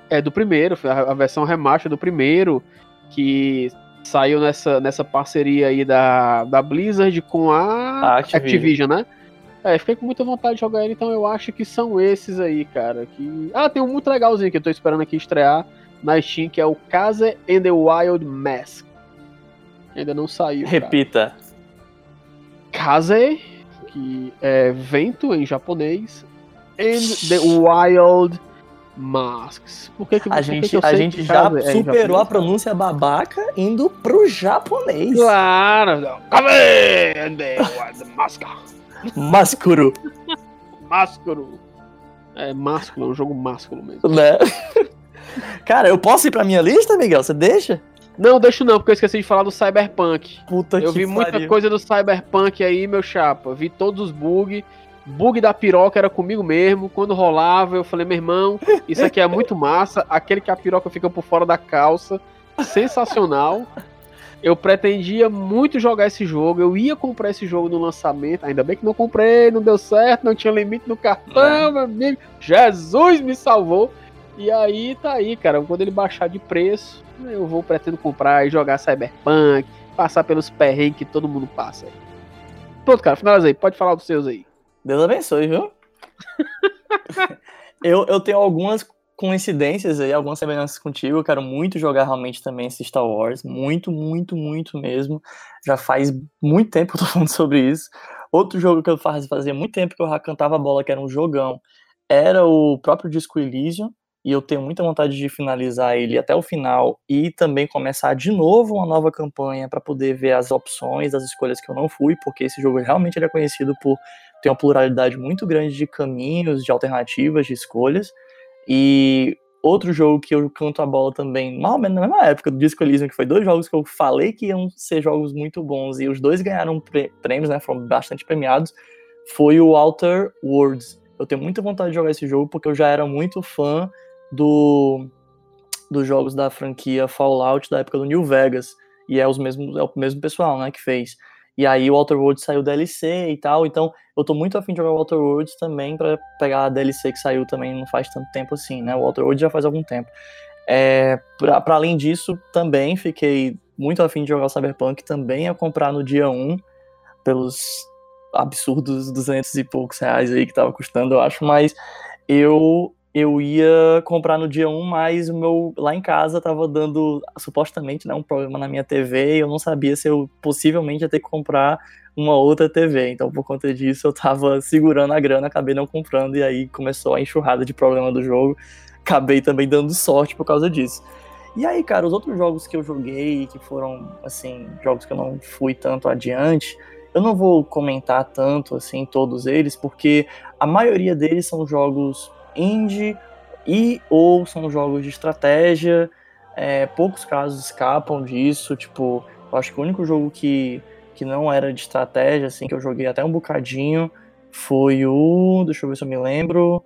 B: é, do primeiro, a, a versão remaster do primeiro, que saiu nessa, nessa parceria aí da, da Blizzard com a, a Activision. Activision, né? É, fiquei com muita vontade de jogar ele, então eu acho que são esses aí, cara. Que... Ah, tem um muito legalzinho que eu tô esperando aqui estrear na Steam, que é o Casa and the Wild Mask. Ainda não saiu.
A: Repita.
B: Cara. Kaze, que é vento em japonês, and the Wild Masks. Por que que
A: A gente,
B: que eu
A: a gente já
B: casa é
A: superou a pronúncia babaca indo pro japonês.
B: Claro, não. Kame! Masca. Máscuro. É másculo, é um jogo másculo mesmo.
A: né? Cara, eu posso ir pra minha lista, Miguel? Você deixa?
B: Não, deixa não, porque eu esqueci de falar do Cyberpunk.
A: Puta
B: Eu
A: que
B: vi muita
A: pariu.
B: coisa do Cyberpunk aí, meu chapa. Vi todos os bugs. Bug da piroca era comigo mesmo. Quando rolava, eu falei, meu irmão, isso aqui é muito massa. Aquele que a piroca fica por fora da calça. Sensacional. Eu pretendia muito jogar esse jogo. Eu ia comprar esse jogo no lançamento. Ainda bem que não comprei, não deu certo, não tinha limite no cartão, meu amigo. Jesus me salvou. E aí tá aí, cara. Quando ele baixar de preço, eu vou pretendo comprar e jogar Cyberpunk, passar pelos perrengues que todo mundo passa aí. Pronto, cara, finaliza aí. Pode falar dos seus aí.
A: Deus abençoe, viu? eu, eu tenho algumas coincidências aí, algumas semelhanças contigo. Eu quero muito jogar realmente também esse Star Wars. Muito, muito, muito mesmo. Já faz muito tempo que eu tô falando sobre isso. Outro jogo que eu faz, fazia muito tempo que eu cantava a bola, que era um jogão, era o próprio Disco Elysium. E eu tenho muita vontade de finalizar ele até o final e também começar de novo uma nova campanha para poder ver as opções, as escolhas que eu não fui, porque esse jogo realmente é conhecido por ter uma pluralidade muito grande de caminhos, de alternativas, de escolhas. E outro jogo que eu canto a bola também, ou menos na mesma época do Disco Elysium, que foi dois jogos que eu falei que iam ser jogos muito bons e os dois ganharam prê- prêmios, né, foram bastante premiados, foi o Outer Worlds. Eu tenho muita vontade de jogar esse jogo porque eu já era muito fã do dos jogos da franquia Fallout da época do New Vegas e é os mesmos é o mesmo pessoal, né, que fez. E aí o Outer Worlds saiu DLC e tal, então eu tô muito afim de jogar o Outer Worlds também pra pegar a DLC que saiu também não faz tanto tempo assim, né? O Outer Worlds já faz algum tempo. É, pra além disso, também fiquei muito afim de jogar o Cyberpunk, também a comprar no dia 1, pelos absurdos 200 e poucos reais aí que tava custando, eu acho, mas eu eu ia comprar no dia 1, mas o meu lá em casa tava dando supostamente, né, um problema na minha TV e eu não sabia se eu possivelmente ia ter que comprar uma outra TV. Então, por conta disso, eu tava segurando a grana, acabei não comprando e aí começou a enxurrada de problema do jogo. Acabei também dando sorte por causa disso. E aí, cara, os outros jogos que eu joguei, que foram, assim, jogos que eu não fui tanto adiante, eu não vou comentar tanto, assim, todos eles, porque a maioria deles são jogos indie e ou são jogos de estratégia. É, poucos casos escapam disso. Tipo, eu acho que o único jogo que, que não era de estratégia, assim, que eu joguei até um bocadinho, foi o. Deixa eu ver se eu me lembro.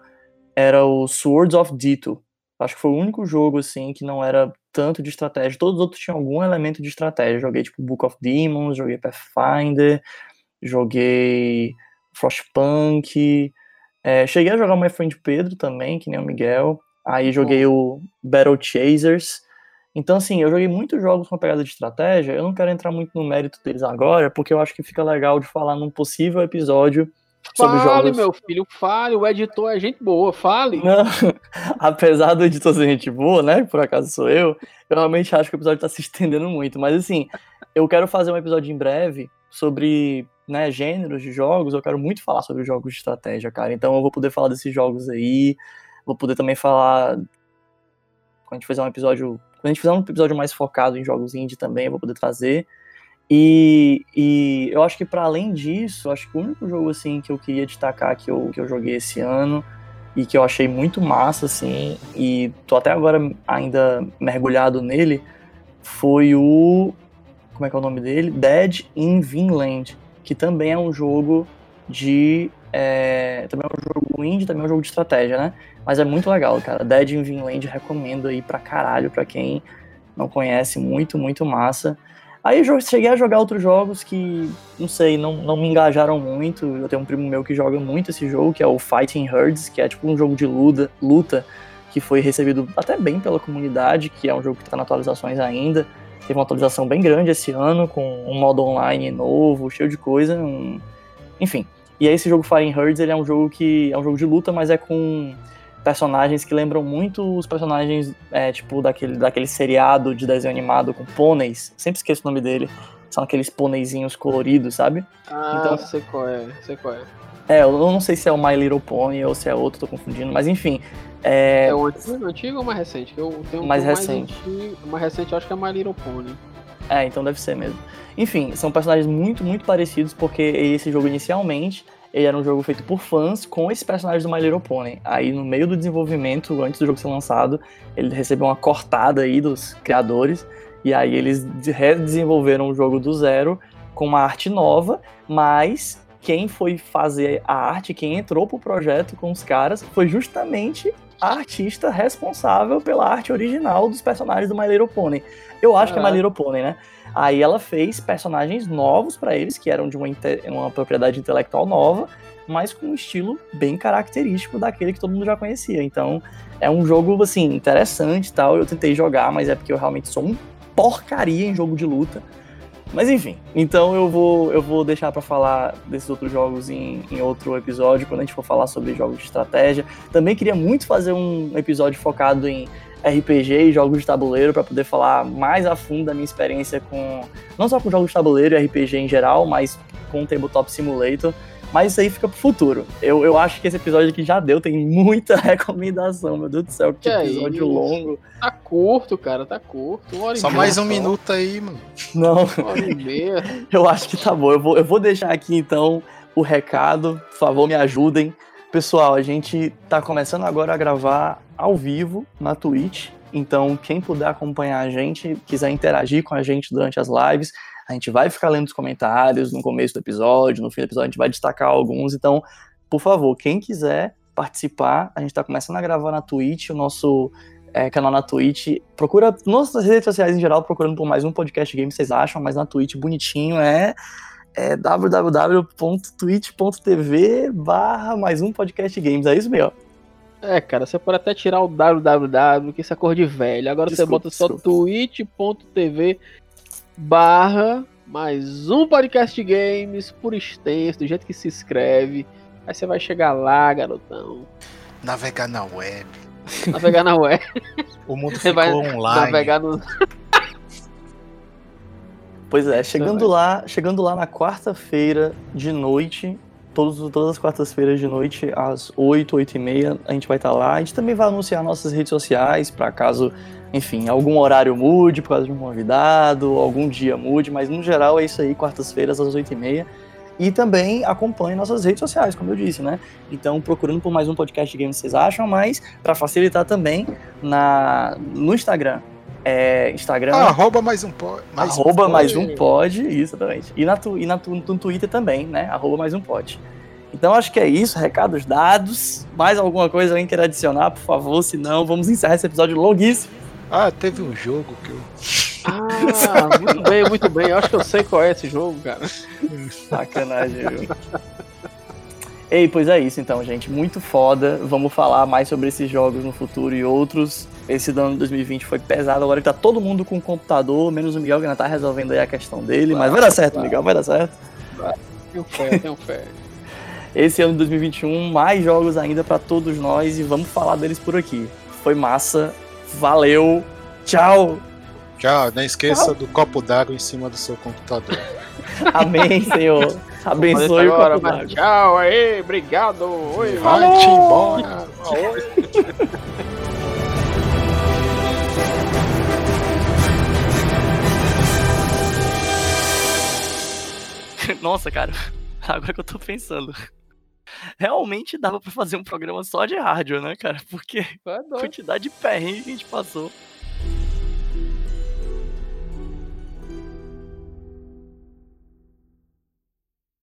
A: Era o Swords of Dito. Acho que foi o único jogo, assim, que não era tanto de estratégia. Todos os outros tinham algum elemento de estratégia. Joguei, tipo, Book of Demons, joguei Pathfinder, joguei Frostpunk. É, cheguei a jogar My Friend Pedro também, que nem o Miguel. Aí joguei o Battle Chasers. Então, assim, eu joguei muitos jogos com a pegada de estratégia. Eu não quero entrar muito no mérito deles agora, porque eu acho que fica legal de falar num possível episódio sobre
B: Fale,
A: jogos.
B: meu filho, fale. O editor é gente boa, fale.
A: Não, apesar do editor ser gente boa, né? Por acaso sou eu, eu realmente acho que o episódio tá se estendendo muito. Mas assim, eu quero fazer um episódio em breve sobre né, gêneros de jogos. Eu quero muito falar sobre jogos de estratégia, cara. Então eu vou poder falar desses jogos aí. Vou poder também falar. Quando a gente fizer um episódio. Quando a gente fizer um episódio mais focado em jogos indie também, eu vou poder trazer. E, e eu acho que para além disso, acho que o único jogo assim que eu queria destacar que eu, que eu joguei esse ano e que eu achei muito massa assim, e tô até agora ainda mergulhado nele, foi o como é que é o nome dele? Dead in Vinland, que também é um jogo de é, também é um jogo indie, também é um jogo de estratégia, né? Mas é muito legal, cara. Dead in Vinland recomendo aí pra caralho, pra quem não conhece, muito, muito massa. Aí eu cheguei a jogar outros jogos que, não sei, não, não me engajaram muito. Eu tenho um primo meu que joga muito esse jogo, que é o Fighting Herds, que é tipo um jogo de luta, luta que foi recebido até bem pela comunidade, que é um jogo que está na atualizações ainda. Teve uma atualização bem grande esse ano, com um modo online novo, cheio de coisa. Um... Enfim. E aí esse jogo Fighting Herds, ele é um jogo que é um jogo de luta, mas é com personagens que lembram muito os personagens, é, tipo, daquele, daquele seriado de desenho animado com pôneis. Sempre esqueço o nome dele. São aqueles pôneizinhos coloridos, sabe?
B: Ah,
A: Então-
B: sei qual é, sei qual é.
A: É, eu não sei se é o My Little Pony ou se é outro, tô confundindo, mas enfim.
B: É, é o antigo, antigo ou mais recente? Eu tenho
A: mais recente.
B: Mais, antigo, mais recente, eu acho que é My Little Pony.
A: É, então deve ser mesmo. Enfim, são personagens muito, muito parecidos, porque esse jogo inicialmente ele era um jogo feito por fãs com esses personagens do My Little Pony. Aí no meio do desenvolvimento, antes do jogo ser lançado, ele recebeu uma cortada aí dos criadores, e aí eles redesenvolveram o jogo do zero com uma arte nova, mas quem foi fazer a arte, quem entrou pro projeto com os caras, foi justamente a artista responsável pela arte original dos personagens do My Little Pony. Eu acho que é My Little Pony, né? Aí ela fez personagens novos para eles, que eram de uma, uma propriedade intelectual nova, mas com um estilo bem característico daquele que todo mundo já conhecia. Então, é um jogo, assim, interessante e tal. Eu tentei jogar, mas é porque eu realmente sou um porcaria em jogo de luta. Mas enfim, então eu vou, eu vou deixar para falar desses outros jogos em, em outro episódio, quando a gente for falar sobre jogos de estratégia. Também queria muito fazer um episódio focado em RPG e jogos de tabuleiro para poder falar mais a fundo da minha experiência com não só com jogos de tabuleiro e RPG em geral, mas com o Tabletop Simulator. Mas isso aí fica pro futuro. Eu, eu acho que esse episódio aqui já deu, tem muita recomendação, meu Deus do céu, que, que episódio é longo.
B: Tá curto, cara, tá curto.
C: Só mais um só. minuto aí, mano.
A: Não.
B: Uma hora e meia.
A: eu acho que tá bom. Eu vou, eu vou deixar aqui então o recado. Por favor, me ajudem. Pessoal, a gente tá começando agora a gravar ao vivo na Twitch. Então, quem puder acompanhar a gente, quiser interagir com a gente durante as lives, a gente vai ficar lendo os comentários no começo do episódio, no fim do episódio a gente vai destacar alguns. Então, por favor, quem quiser participar, a gente está começando a gravar na Twitch, o nosso é, canal na Twitch. Procura nossas redes sociais em geral, procurando por mais um podcast game, vocês acham, mas na Twitch bonitinho é, é www.twitch.tv barra mais um podcast games. É isso mesmo.
B: É, cara, você pode até tirar o www, que isso é cor de velho. Agora desculpa, você bota só twitch.tv barra mais um podcast games por extenso, do jeito que se escreve. Aí você vai chegar lá, garotão.
C: Navegar na web.
B: Navegar na web.
C: o mundo ficou vai online.
B: Navegar no...
A: Pois é, chegando lá, chegando lá na quarta-feira de noite, todos, todas as quartas-feiras de noite, às 8, 8 e meia, a gente vai estar tá lá. A gente também vai anunciar nossas redes sociais, para caso, enfim, algum horário mude por causa de um convidado, algum dia mude, mas no geral é isso aí, quartas-feiras às 8 e meia. E também acompanhe nossas redes sociais, como eu disse, né? Então, procurando por mais um podcast de games, vocês acham, mas para facilitar também, na, no Instagram, é, Instagram. Ah,
C: arroba mais um pod.
A: Mais arroba um mais um pod, isso, exatamente. E, na, tu, e na, no Twitter também, né? Arroba mais um pod. Então acho que é isso, recados dados. Mais alguma coisa alguém quer adicionar, por favor? Senão, vamos encerrar esse episódio longuíssimo.
C: Ah, teve um jogo que eu.
B: Ah, muito bem, muito bem. Eu acho que eu sei qual é esse jogo, cara.
A: Sacanagem, viu? Ei, pois é isso então, gente. Muito foda. Vamos falar mais sobre esses jogos no futuro e outros. Esse ano de 2020 foi pesado. Agora que tá todo mundo com computador, menos o Miguel que ainda tá resolvendo aí a questão dele. Vai, mas vai dar certo, vai. Miguel, vai dar certo.
B: Vai. Tenho fé, tenho fé.
A: Esse ano de 2021, mais jogos ainda para todos nós e vamos falar deles por aqui. Foi massa. Valeu. Tchau.
C: Tchau. Não esqueça Tchau. do copo d'água em cima do seu computador.
A: Amém, Senhor. Abençoe o copo d'água.
B: Tchau aí, obrigado. Oi,
C: vai-te embora.
A: Nossa, cara, agora que eu tô pensando. Realmente dava para fazer um programa só de rádio, né, cara? Porque a quantidade de perrengue que a gente passou.